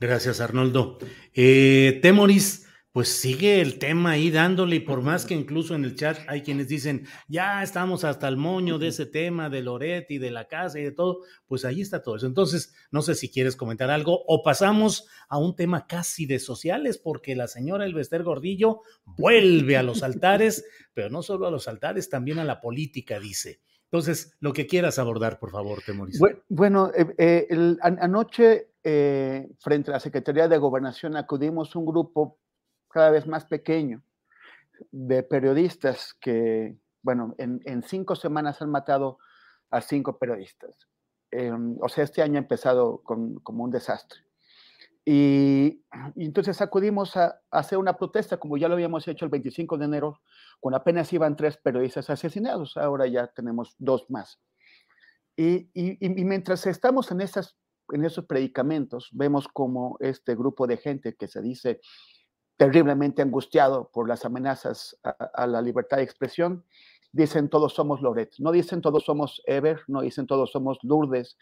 Gracias, Arnoldo. Eh, Temoris, pues sigue el tema ahí dándole, y por más que incluso en el chat hay quienes dicen, ya estamos hasta el moño de ese tema de Loret y de la casa y de todo, pues ahí está todo eso. Entonces, no sé si quieres comentar algo o pasamos a un tema casi de sociales, porque la señora Elvester Gordillo vuelve a los altares, pero no solo a los altares, también a la política, dice. Entonces, lo que quieras abordar, por favor, Temoris. Bueno, eh, eh, anoche, eh, frente a la Secretaría de Gobernación, acudimos un grupo cada vez más pequeño de periodistas que, bueno, en, cinco semanas han matado a cinco periodistas. Em, o sea, este año ha empezado como un desastre. Y, entonces acudimos a, hacer una protesta, como ya lo habíamos hecho el 25 de enero, cuando apenas iban tres periodistas asesinados, ahora ya tenemos dos más. Y, mientras estamos en, esas, en esos predicamentos, vemos como este grupo de gente que se dice terriblemente angustiado por las amenazas a, la libertad de expresión, dicen todos somos Loret, no dicen todos somos Ever, no dicen todos somos Lourdes,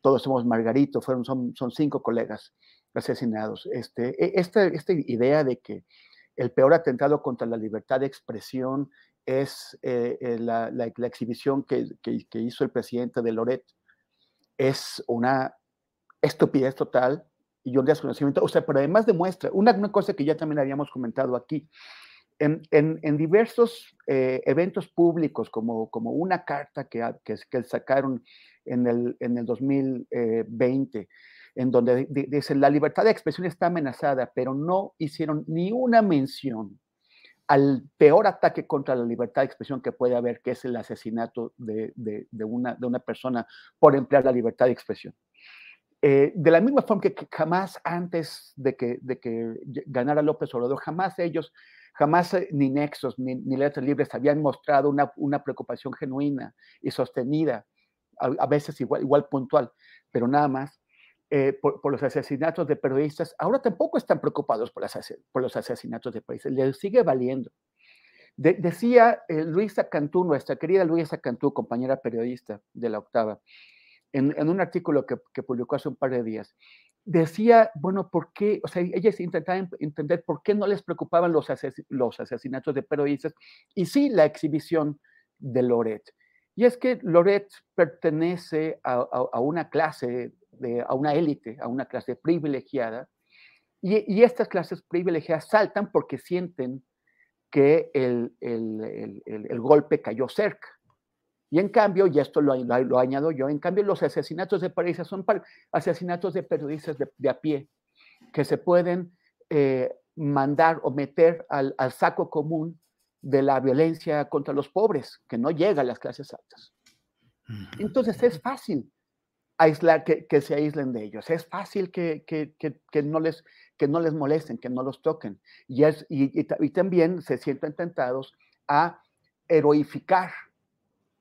todos somos Margarito, fueron, son, son cinco colegas asesinados. Este, e, esta, esta idea de que el peor atentado contra la libertad de expresión es eh, eh, la, la, exhibición que, que, que, hizo el presidente de Loret, es una estupidez total, y un desconocimiento, o sea, pero además demuestra una, una cosa que ya también habíamos comentado aquí, en, en, diversos eh, eventos públicos, como, como una carta que, que sacaron en el, en el 2020, en donde dice la libertad de expresión está amenazada, pero no hicieron ni una mención al peor ataque contra la libertad de expresión que puede haber, que es el asesinato de, de, una, de una persona por emplear la libertad de expresión. Eh, de la misma forma que, jamás antes de que, de que ganara López Obrador, jamás ellos, jamás eh, ni Nexos ni, ni Letras Libres habían mostrado una, una preocupación genuina y sostenida, a, veces igual, igual puntual, pero nada más, eh, por, los asesinatos de periodistas. Ahora tampoco están preocupados por, por los asesinatos de periodistas, les sigue valiendo. decía Luisa Cantú, nuestra querida Luisa Cantú, compañera periodista de la octava, en, un artículo que, publicó hace un par de días, decía, bueno, ¿por qué? O sea, ellas intentaban entender por qué no les preocupaban los, los asesinatos de periodistas y sí la exhibición de Loret. Y es que Loret pertenece a, una clase, de, a una élite, a una clase privilegiada, y, estas clases privilegiadas saltan porque sienten que el, el, el golpe cayó cerca. Y en cambio, y esto lo, lo, añado yo, en cambio los asesinatos de periodistas son asesinatos de periodistas de, a pie, que se pueden eh, mandar o meter al, saco común de la violencia contra los pobres, que no llega a las clases altas. Entonces es fácil aislar, que, que se aíslen de ellos, es fácil que, que, que, no les, que no les molesten, que no los toquen. Y, es, y, y también se sienten tentados a heroificar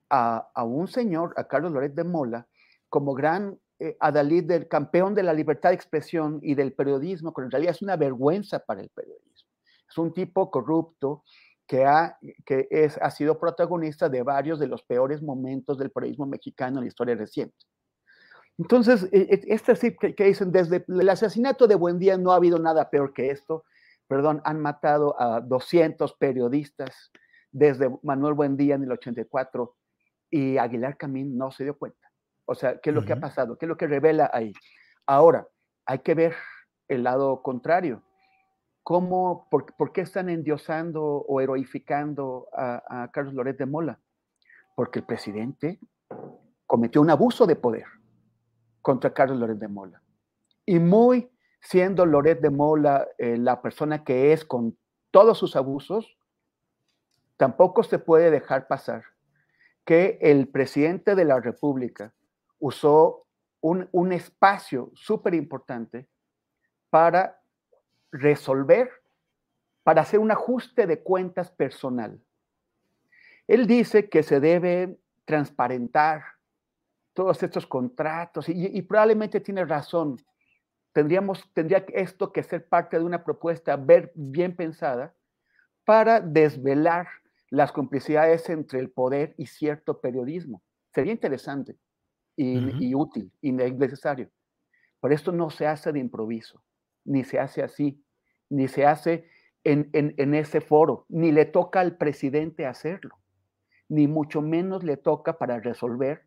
a, un señor, a Carlos Loret de Mola, como gran eh, adalid del campeón de la libertad de expresión y del periodismo, que en realidad es una vergüenza para el periodismo. Es un tipo corrupto que, ha, que es, ha sido protagonista de varios de los peores momentos del periodismo mexicano en la historia reciente. Entonces, e, e, este sí que, dicen, desde el asesinato de Buendía no ha habido nada peor que esto. Perdón, han matado a 200 periodistas desde Manuel Buendía en el 84 y Aguilar Camín no se dio cuenta. O sea, ¿qué es lo que ha pasado? ¿Qué es lo que revela ahí? Ahora, hay que ver el lado contrario. ¿Cómo, por, qué están endiosando o heroificando a, a Carlos Loret de Mola? Porque el presidente cometió un abuso de poder contra Carlos Loret de Mola. Y muy siendo Loret de Mola eh, la persona que es con todos sus abusos, tampoco se puede dejar pasar que el presidente de la República usó un, un espacio súper importante para resolver, para hacer un ajuste de cuentas personal. Él dice que se debe transparentar todos estos contratos y, probablemente tiene razón. Tendríamos, tendría esto que ser parte de una propuesta ver, bien pensada para desvelar las complicidades entre el poder y cierto periodismo. Sería interesante y, útil y necesario. Pero esto no se hace de improviso, ni se hace así, ni se hace en, en ese foro, ni le toca al presidente hacerlo, ni mucho menos le toca para resolver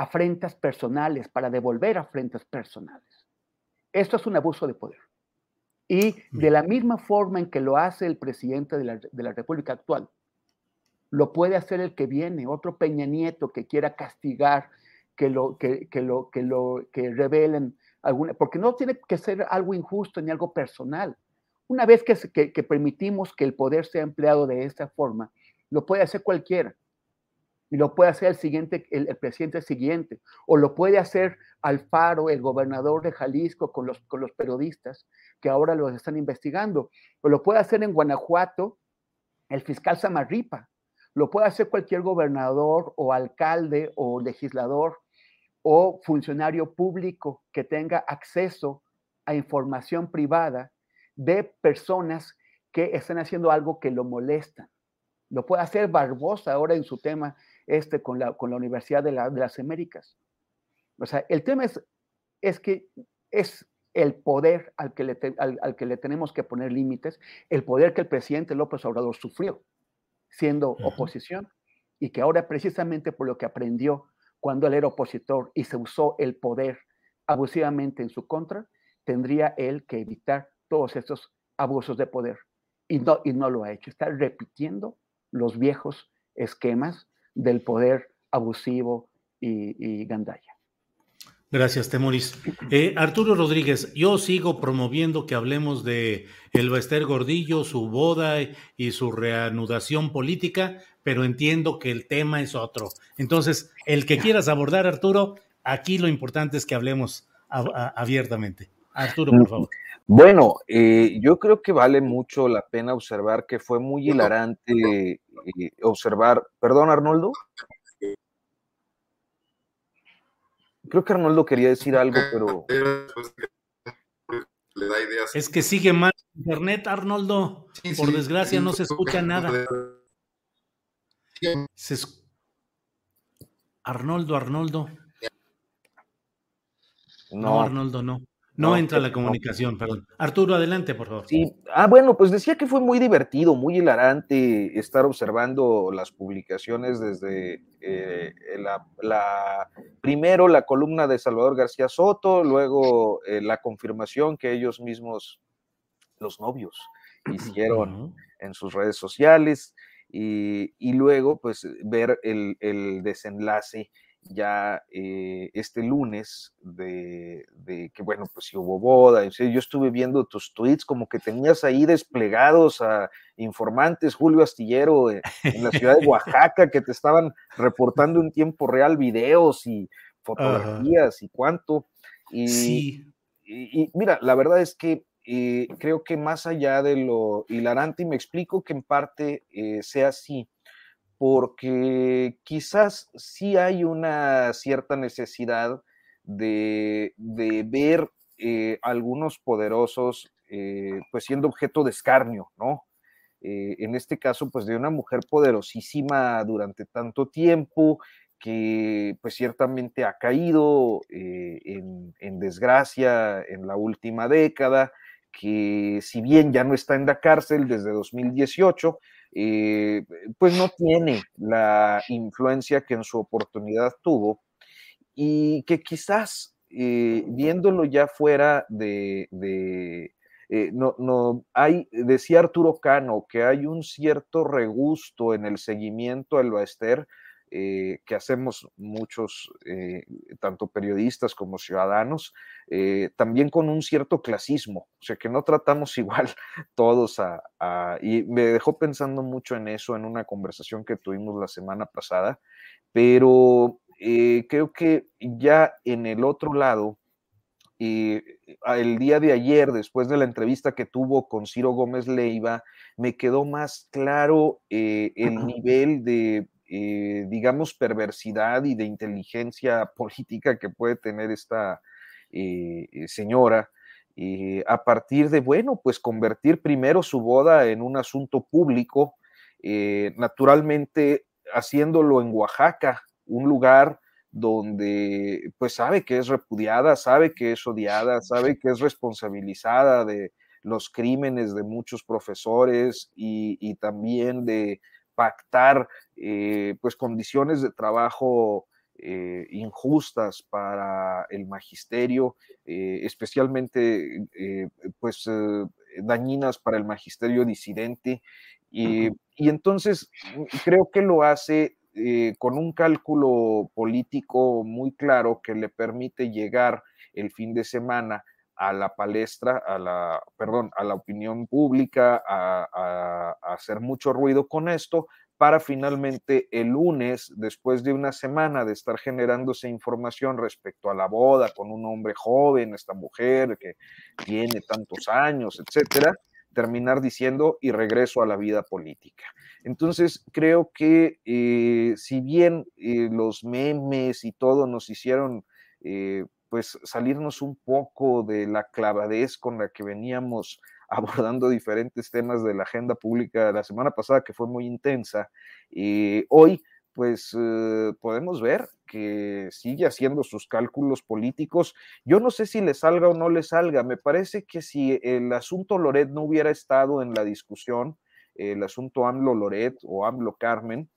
afrentas personales, para devolver afrentas personales. Esto es un abuso de poder. Y de la misma forma en que lo hace el presidente de la, República actual, lo puede hacer el que viene, otro Peña Nieto que quiera castigar, que lo que, lo que lo que revelen alguna, porque no tiene que ser algo injusto ni algo personal. Una vez que, que permitimos que el poder sea empleado de esta forma, lo puede hacer cualquiera y lo puede hacer el siguiente, el, presidente siguiente, o lo puede hacer Alfaro, el gobernador de Jalisco, con los, con los periodistas que ahora los están investigando, o lo puede hacer en Guanajuato el fiscal Samarripa, lo puede hacer cualquier gobernador o alcalde o legislador o funcionario público que tenga acceso a información privada de personas que están haciendo algo que lo molestan. Lo puede hacer Barbosa ahora en su tema este con la, con la Universidad de, las Américas. O sea, el tema es, es que es el poder al que, le al, que le tenemos que poner límites, el poder que el presidente López Obrador sufrió siendo oposición y que ahora precisamente por lo que aprendió cuando él era opositor y se usó el poder abusivamente en su contra, tendría él que evitar todos estos abusos de poder. Y no, y no lo ha hecho. Está repitiendo los viejos esquemas del poder abusivo y, gandalla. Gracias, Temoris. Eh, Arturo Rodríguez, yo sigo promoviendo que hablemos de el Bester Gordillo, su boda y su reanudación política, pero entiendo que el tema es otro. Entonces, el que quieras abordar, Arturo, aquí lo importante es que hablemos abiertamente. Arturo, por favor. Bueno, eh, yo creo que vale mucho la pena observar que fue muy hilarante observar. Perdón, Arnoldo. Creo que Arnoldo quería decir algo, pero. Es que sigue mal internet, Arnoldo. Por desgracia no se escucha nada. Arnoldo, Arnoldo. no, Arnoldo, no. No, entra la comunicación, perdón. Arturo, adelante, por favor. Sí, ah, bueno, pues decía que fue muy divertido, muy hilarante estar observando las publicaciones desde eh, la, primero la columna de Salvador García Soto, luego eh, la confirmación que ellos mismos, los novios, hicieron en sus redes sociales, y, luego pues ver el, el desenlace ya eh, este lunes de, que, bueno, pues si hubo boda, yo estuve viendo tus tweets como que tenías ahí desplegados a informantes, Julio Astillero, eh, en la ciudad de Oaxaca, que te estaban reportando en tiempo real videos y fotografías y cuánto. Y, y, mira, la verdad es que eh, creo que más allá de lo hilarante, y me explico que en parte sea así, porque quizás sí hay una cierta necesidad de, ver eh, algunos poderosos eh, pues siendo objeto de escarnio, ¿no? Eh, en este caso, pues de una mujer poderosísima durante tanto tiempo, que pues ciertamente ha caído eh, en, desgracia en la última década, que si bien ya no está en la cárcel desde 2018, eh, pues no tiene la influencia que en su oportunidad tuvo y que quizás eh, viéndolo ya fuera de, no, no, hay, decía Arturo Cano, que hay un cierto regusto en el seguimiento al Baester eh, que hacemos muchos, eh, tanto periodistas como ciudadanos, eh, también con un cierto clasismo, o sea, que no tratamos igual todos a, Y me dejó pensando mucho en eso en una conversación que tuvimos la semana pasada, pero creo que ya en el otro lado, el día de ayer, después de la entrevista que tuvo con Ciro Gómez Leiva, me quedó más claro el nivel de eh, digamos, perversidad y de inteligencia política que puede tener esta eh, eh, señora. a partir de, bueno, pues convertir primero su boda en un asunto público, naturalmente haciéndolo en Oaxaca, un lugar donde pues sabe que es repudiada, sabe que es odiada, sabe que es responsabilizada de los crímenes de muchos profesores y también de pactar eh, pues condiciones de trabajo eh, injustas para el magisterio, eh, especialmente pues dañinas para el magisterio disidente. Y, y entonces creo que lo hace con un cálculo político muy claro que le permite llegar el fin de semana a la palestra, a la, perdón, a la opinión pública, a, hacer mucho ruido con esto, para finalmente el lunes, después de una semana de estar generándose información respecto a la boda con un hombre joven, esta mujer que tiene tantos años, etcétera, terminar diciendo y regreso a la vida política. Entonces, creo que eh, si bien eh, los memes y todo nos hicieron eh, pues salirnos un poco de la clavadez con la que veníamos abordando diferentes temas de la agenda pública la semana pasada, que fue muy intensa. Y hoy, pues eh, podemos ver que sigue haciendo sus cálculos políticos. Yo no sé si le salga o no le salga. Me parece que si el asunto Loret no hubiera estado en la discusión, el asunto AMLO Loret o AMLO Carmen,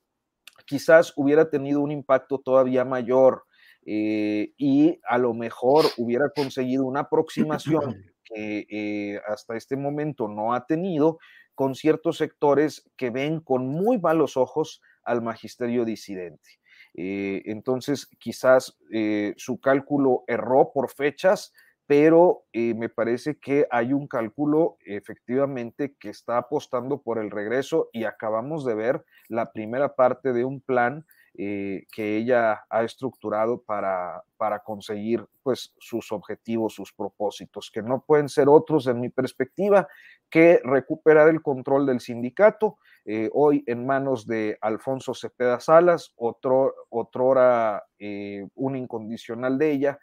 quizás hubiera tenido un impacto todavía mayor eh, y a lo mejor hubiera conseguido una aproximación que eh, hasta este momento no ha tenido con ciertos sectores que ven con muy malos ojos al magisterio disidente. Eh, entonces, quizás su cálculo erró por fechas, pero me parece que hay un cálculo efectivamente que está apostando por el regreso y acabamos de ver la primera parte de un plan eh, que ella ha estructurado para, para conseguir pues, sus objetivos, sus propósitos, que no pueden ser otros en mi perspectiva que recuperar el control del sindicato, eh, hoy en manos de Alfonso Cepeda Salas, otro, otrora eh, un incondicional de ella,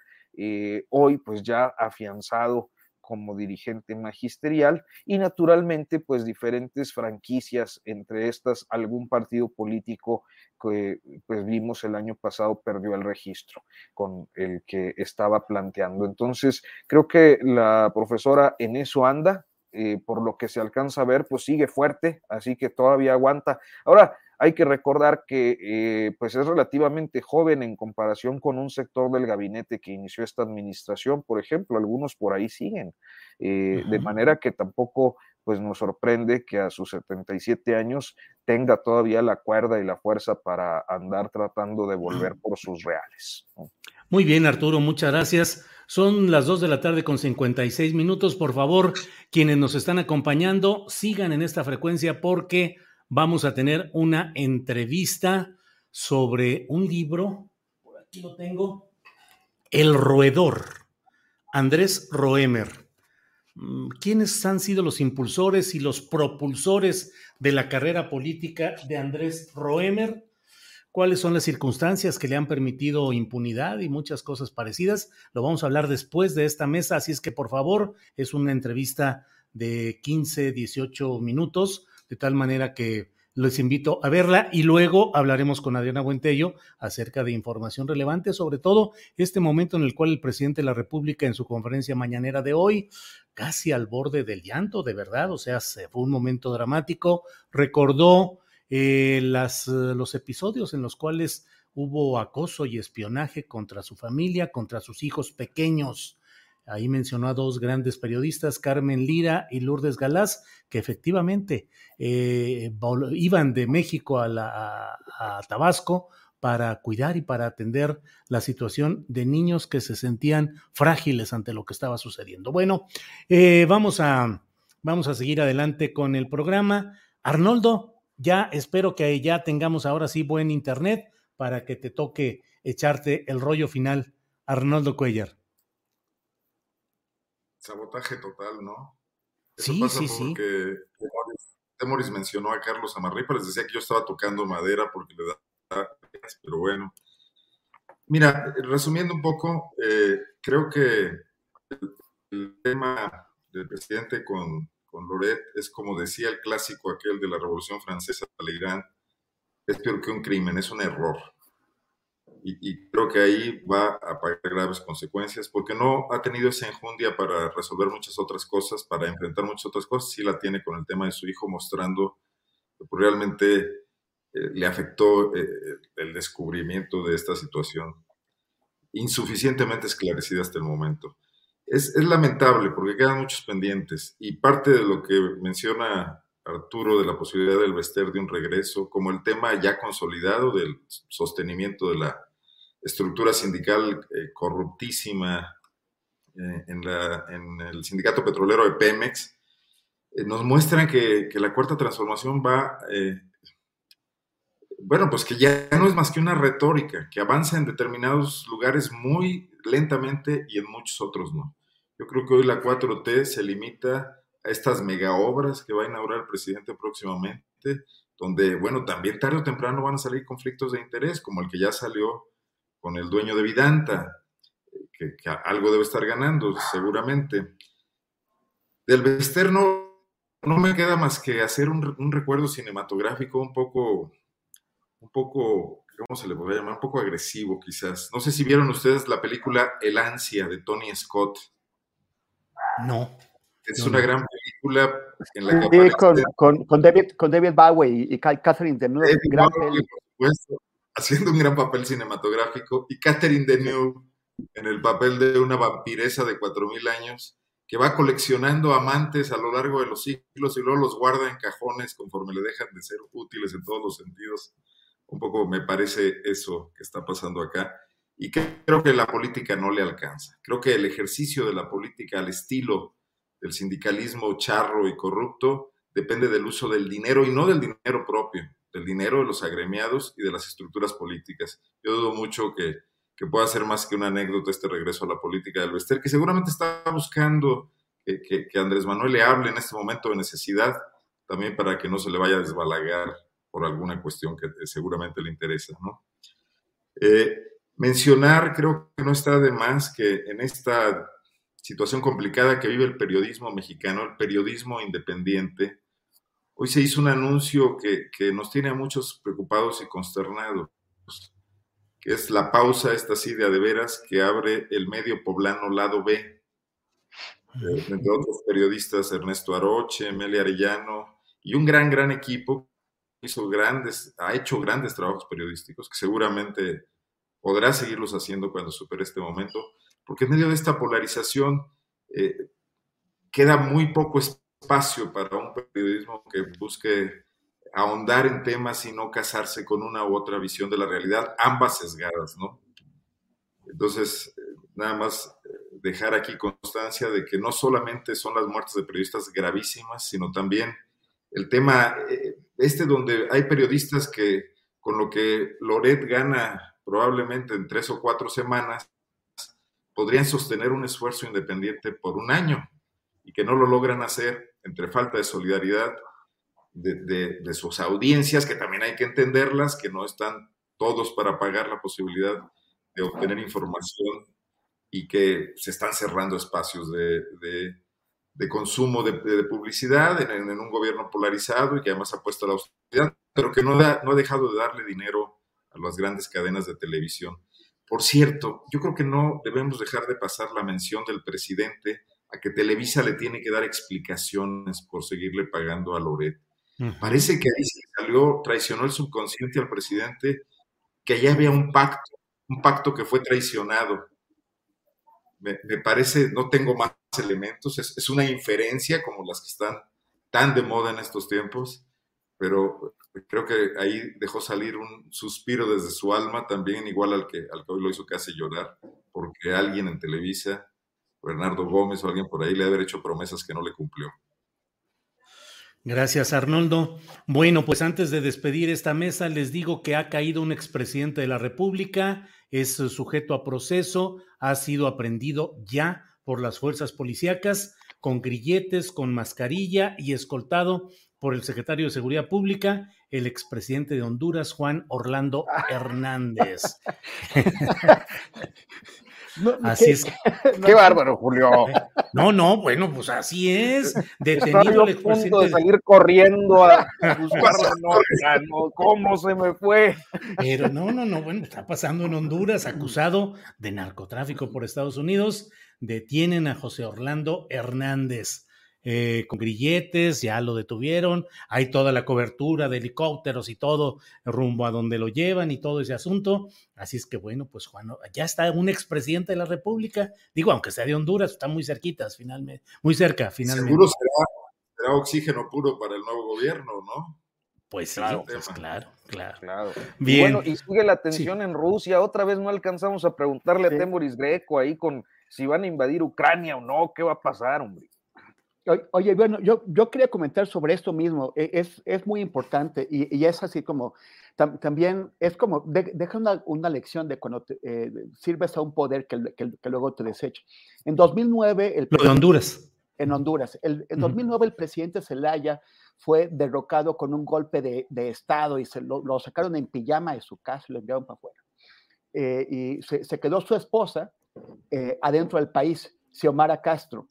hoy pues ya afianzado como dirigente magisterial y naturalmente pues diferentes franquicias, entre estas algún partido político que pues vimos el año pasado perdió el registro con el que estaba planteando. Entonces creo que la profesora en eso anda, eh, por lo que se alcanza a ver, pues sigue fuerte, así que todavía aguanta. Ahora, hay que recordar que eh, pues es relativamente joven en comparación con un sector del gabinete que inició esta administración, por ejemplo, algunos por ahí siguen, eh, de manera que tampoco pues nos sorprende que a sus 77 años tenga todavía la cuerda y la fuerza para andar tratando de volver por sus reales. Muy bien, Arturo, muchas gracias. Son las 2 de la tarde con 56 minutos. Por favor, quienes nos están acompañando, sigan en esta frecuencia porque vamos a tener una entrevista sobre un libro, por aquí lo tengo, El Roedor, Andrés Roemer. Mm, ¿Quiénes han sido los impulsores y los propulsores de la carrera política de Andrés Roemer? ¿Cuáles son las circunstancias que le han permitido impunidad y muchas cosas parecidas? Lo vamos a hablar después de esta mesa, así es que por favor, es una entrevista de 15, 18 minutos de tal manera que les invito a verla y luego hablaremos con Adriana Buentello acerca de información relevante, sobre todo este momento en el cual el presidente de la República en su conferencia mañanera de hoy, casi al borde del llanto, de verdad, o sea, fue un momento dramático, recordó eh, las, los episodios en los cuales hubo acoso y espionaje contra su familia, contra sus hijos pequeños. Ahí mencionó a dos grandes periodistas, Carmen Lira y Lourdes Galás, que efectivamente eh, iban de México a, a, Tabasco para cuidar y para atender la situación de niños que se sentían frágiles ante lo que estaba sucediendo. Bueno, eh, vamos, a, vamos a seguir adelante con el programa. Arnoldo, ya espero que ya tengamos ahora sí buen internet para que te toque echarte el rollo final, Arnoldo Cuellar. Sabotaje total, ¿no? sí, sí, sí. Temoris mencionó a Carlos Amarripa, les decía que yo estaba tocando madera porque le da, pero bueno. Mira, resumiendo un poco, eh, creo que el, tema del presidente con, con Loret es como decía el clásico aquel de la Revolución Francesa, Talleyrand, es peor que un crimen, es un error. Y, creo que ahí va a pagar graves consecuencias porque no ha tenido esa enjundia para resolver muchas otras cosas, para enfrentar muchas otras cosas. Sí la tiene con el tema de su hijo mostrando que pues, realmente eh, le afectó eh, el descubrimiento de esta situación insuficientemente esclarecida hasta el momento. Es, es lamentable porque quedan muchos pendientes y parte de lo que menciona Arturo de la posibilidad del Vester de un regreso, como el tema ya consolidado del sostenimiento de la estructura sindical eh, corruptísima eh, en, la, en, el sindicato petrolero de Pemex, eh, nos muestran que, que, la cuarta transformación va, bueno, pues que ya no es más que una retórica, que avanza en determinados lugares muy lentamente y en muchos otros no. Yo creo que hoy la 4T se limita a estas mega obras que va a inaugurar el presidente próximamente, donde, bueno, también tarde o temprano van a salir conflictos de interés, como el que ya salió con el dueño de Vidanta, que, algo debe estar ganando, seguramente. Del Bester no, me queda más que hacer un, recuerdo cinematográfico un poco, un poco, ¿cómo se le podría llamar? Un poco agresivo, quizás. No sé si vieron ustedes la película El Ansia de Tony Scott. No. Es una gran película en la que sí, con, con, David, con David Bowie y Catherine Deneuve. haciendo un gran papel cinematográfico, y Catherine Deneuve en el papel de una vampiresa de 4.000 años que va coleccionando amantes a lo largo de los siglos y luego los guarda en cajones conforme le dejan de ser útiles en todos los sentidos. Un poco me parece eso que está pasando acá. Y creo que la política no le alcanza. Creo que el ejercicio de la política al estilo del sindicalismo charro y corrupto depende del uso del dinero y no del dinero propio, del dinero de los agremiados y de las estructuras políticas. Yo dudo mucho que, pueda ser más que una anécdota este regreso a la política del Bester, que seguramente está buscando que, Andrés Manuel le hable en este momento de necesidad, también para que no se le vaya a desbalagar por alguna cuestión que seguramente le interesa. ¿no? Eh, mencionar, creo que no está de más que en esta situación complicada que vive el periodismo mexicano, el periodismo independiente. Hoy se hizo un anuncio que, nos tiene a muchos preocupados y consternados, que es la pausa, esta sí de veras, que abre el medio poblano Lado B, eh, entre otros periodistas Ernesto Aroche, Emelia Arellano y un gran, gran equipo hizo grandes, ha hecho grandes trabajos periodísticos que seguramente podrá seguirlos haciendo cuando supere este momento porque en medio de esta polarización eh, queda muy poco espacio para un periodismo que busque ahondar en temas y no casarse con una u otra visión de la realidad, ambas sesgadas, ¿no? Entonces, nada más eh, dejar aquí constancia de que no solamente son las muertes de periodistas gravísimas, sino también el tema eh, este donde hay periodistas que con lo que Loret gana probablemente en tres o cuatro semanas, podrían sostener un esfuerzo independiente por un año y que no lo logran hacer entre falta de solidaridad de, sus audiencias, que también hay que entenderlas, que no están todos para pagar la posibilidad de obtener información y que se están cerrando espacios de, consumo de, publicidad en, un gobierno polarizado y que además ha puesto la austeridad. pero que no, no ha dejado de darle dinero a las grandes cadenas de televisión. Por cierto, yo creo que no debemos dejar de pasar la mención del presidente a que Televisa le tiene que dar explicaciones por seguirle pagando a Loret. Parece que ahí se salió, traicionó el subconsciente al presidente, que allá había un pacto, un pacto que fue traicionado. Me, parece, no tengo más elementos, es, es, una inferencia como las que están tan de moda en estos tiempos, pero creo que ahí dejó salir un suspiro desde su alma, también igual al que, al que hoy lo hizo casi llorar, porque alguien en Televisa, Bernardo Gómez o alguien por ahí, le haber hecho promesas que no le cumplió. Gracias, Arnoldo. Bueno, pues antes de despedir esta mesa, les digo que ha caído un expresidente de la República, es sujeto a proceso, ha sido aprendido ya por las fuerzas policíacas, con grilletes, con mascarilla y escoltado por el secretario de Seguridad Pública, el expresidente de Honduras, Juan Orlando Hernández. así es. Qué bárbaro, Julio. No, no, bueno, pues así es. Detenido el punto de salir corriendo a buscar la ¿Cómo se me fue? Pero no, no, no, bueno, está pasando en Honduras, acusado de narcotráfico por Estados Unidos. Detienen a José Orlando Hernández. Eh, con grilletes, ya lo detuvieron, hay toda la cobertura de helicópteros y todo rumbo a donde lo llevan y todo ese asunto. Así es que bueno, pues Juan, ya está un expresidente de la República, digo, aunque sea de Honduras, está muy cerquitas finalmente, muy cerca finalmente. Seguro será, oxígeno puro para el nuevo gobierno, ¿no? Pues sí, claro, pues claro, claro. Bien. bueno, y sigue la tensión en Rusia. Otra vez no alcanzamos a preguntarle a Temoris Greco ahí con si van a invadir Ucrania o no, ¿qué va a pasar, hombre? Oye, bueno, yo, yo quería comentar sobre esto mismo. E, es, es muy importante y, y, es así como, también es como, deja una, una, lección de cuando eh, sirves a un poder que, que, que, luego te desecha. En 2009... El Lo de Honduras. En Honduras. El, en 2009 el presidente Zelaya fue derrocado con un golpe de, de Estado y se lo, lo, sacaron en pijama de su casa y lo enviaron para afuera. Eh, y se, se, quedó su esposa eh, adentro del país, Xiomara Castro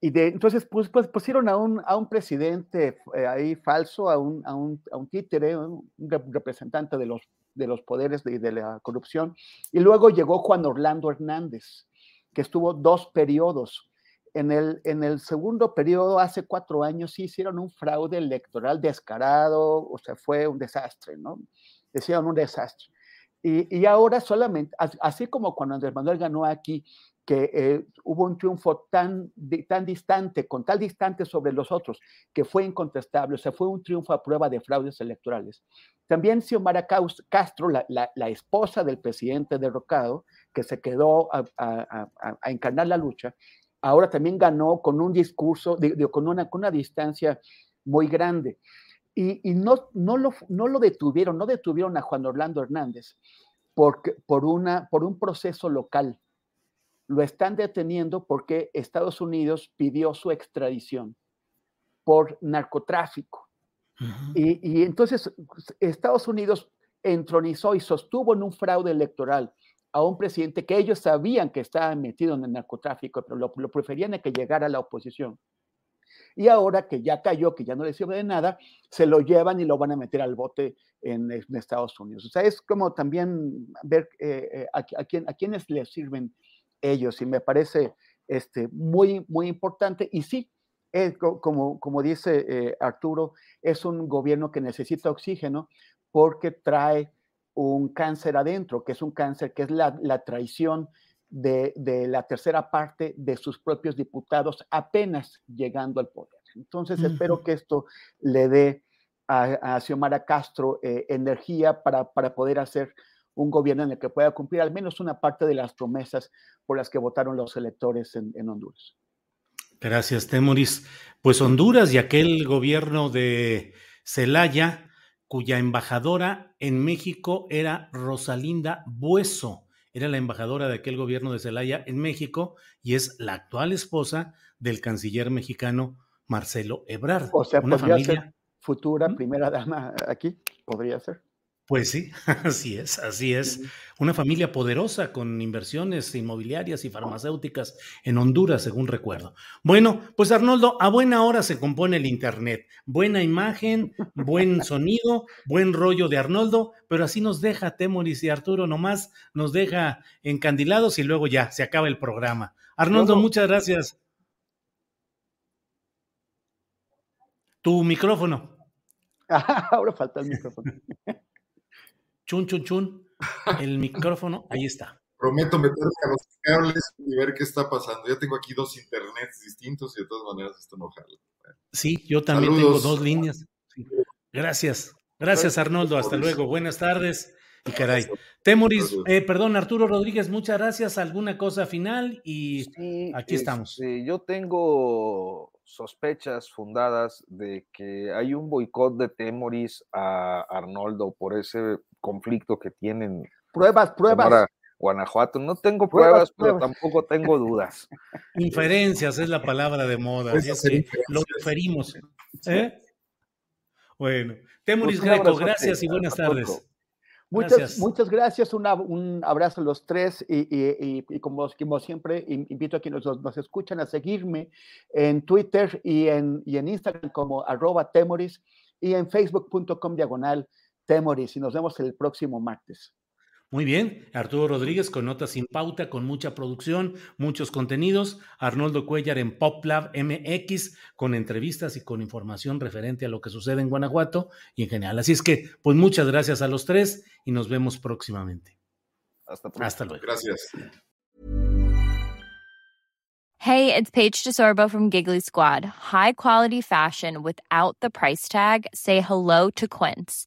y de, entonces pues, pues pusieron a un, a un presidente eh, ahí falso, a un, a un, a un títere, un representante de los, de los poderes y de, de, la corrupción. Y luego llegó Juan Orlando Hernández, que estuvo dos periodos. En el, en el segundo periodo, hace cuatro años, sí hicieron un fraude electoral descarado, o sea, fue un desastre, ¿no? Hicieron un desastre. Y, y ahora solamente, así como cuando Andrés Manuel ganó aquí, que eh, hubo un triunfo tan, tan distante, con tal distante sobre los otros, que fue incontestable, o sea, fue un triunfo a prueba de fraudes electorales. También Xiomara Castro, la, la, la esposa del presidente derrocado, que se quedó a, a, a, a, encarnar la lucha, ahora también ganó con un discurso, de, de, con, una, con una distancia muy grande. Y, y no, no, lo, no lo detuvieron, no detuvieron a Juan Orlando Hernández porque, por, una, por un proceso local lo están deteniendo porque Estados Unidos pidió su extradición por narcotráfico. Uh -huh. y, y, entonces Estados Unidos entronizó y sostuvo en un fraude electoral a un presidente que ellos sabían que estaba metido en el narcotráfico, pero lo, lo preferían a que llegara a la oposición. Y ahora que ya cayó, que ya no le sirve de nada, se lo llevan y lo van a meter al bote en, en Estados Unidos. O sea, es como también ver eh, eh, a, a, quién, a quienes les sirven ellos y me parece este, muy, muy importante. Y sí, es, como, como dice eh, Arturo, es un gobierno que necesita oxígeno porque trae un cáncer adentro, que es un cáncer que es la, la traición de, de, la tercera parte de sus propios diputados apenas llegando al poder. Entonces, uh -huh. espero que esto le dé a, a Xiomara Castro eh, energía para, para poder hacer un gobierno en el que pueda cumplir al menos una parte de las promesas por las que votaron los electores en, en Honduras. Gracias, Temoris. Pues Honduras y aquel gobierno de Celaya, cuya embajadora en México era Rosalinda Bueso, era la embajadora de aquel gobierno de Celaya en México y es la actual esposa del canciller mexicano Marcelo Ebrard. O sea, una familia futura primera dama aquí, podría ser. Pues sí, así es, así es. Una familia poderosa con inversiones inmobiliarias y farmacéuticas en Honduras, según recuerdo. Bueno, pues Arnoldo, a buena hora se compone el Internet. Buena imagen, buen sonido, buen rollo de Arnoldo, pero así nos deja Temoris y Arturo nomás, nos deja encandilados y luego ya se acaba el programa. Arnoldo, muchas gracias. Tu micrófono. Ahora falta el micrófono. chun, chun, chun, el micrófono, ahí está. Prometo meterme a los cables y ver qué está pasando. Ya tengo aquí dos internets distintos y de todas maneras esto no jala. Sí, yo también tengo dos líneas. Gracias. Gracias, Arnoldo. Hasta luego. Buenas tardes. Y caray. Temoris, eh, perdón, Arturo Rodríguez, muchas gracias. ¿Alguna cosa final? Y aquí estamos. Este, yo tengo sospechas fundadas de que hay un boicot de Temoris a Arnoldo por ese conflicto que tienen. Pruebas, pruebas. Guanajuato. No tengo pruebas, pero tampoco tengo dudas. Inferencias es la palabra de moda. Así es que lo referimos. ¿eh? Bueno, Temuris pues Greco, gracias y buenas tardes. Muchas gracias, muchas gracias un abrazo a los tres y, como, como, siempre invito a quienes nos, escuchan a seguirme en Twitter y en, y en Instagram como arroba temoris y en facebook.com diagonal temoris y nos vemos el próximo martes. Muy bien, Arturo Rodríguez con Notas sin Pauta, con mucha producción, muchos contenidos. Arnoldo Cuellar en PopLab MX, con entrevistas y con información referente a lo que sucede en Guanajuato y en general. Así es que, pues muchas gracias a los tres y nos vemos próximamente. Hasta, Hasta luego. Gracias. Hey, it's Paige DeSorbo from Giggly Squad. High quality fashion without the price tag. Say hello to Quince.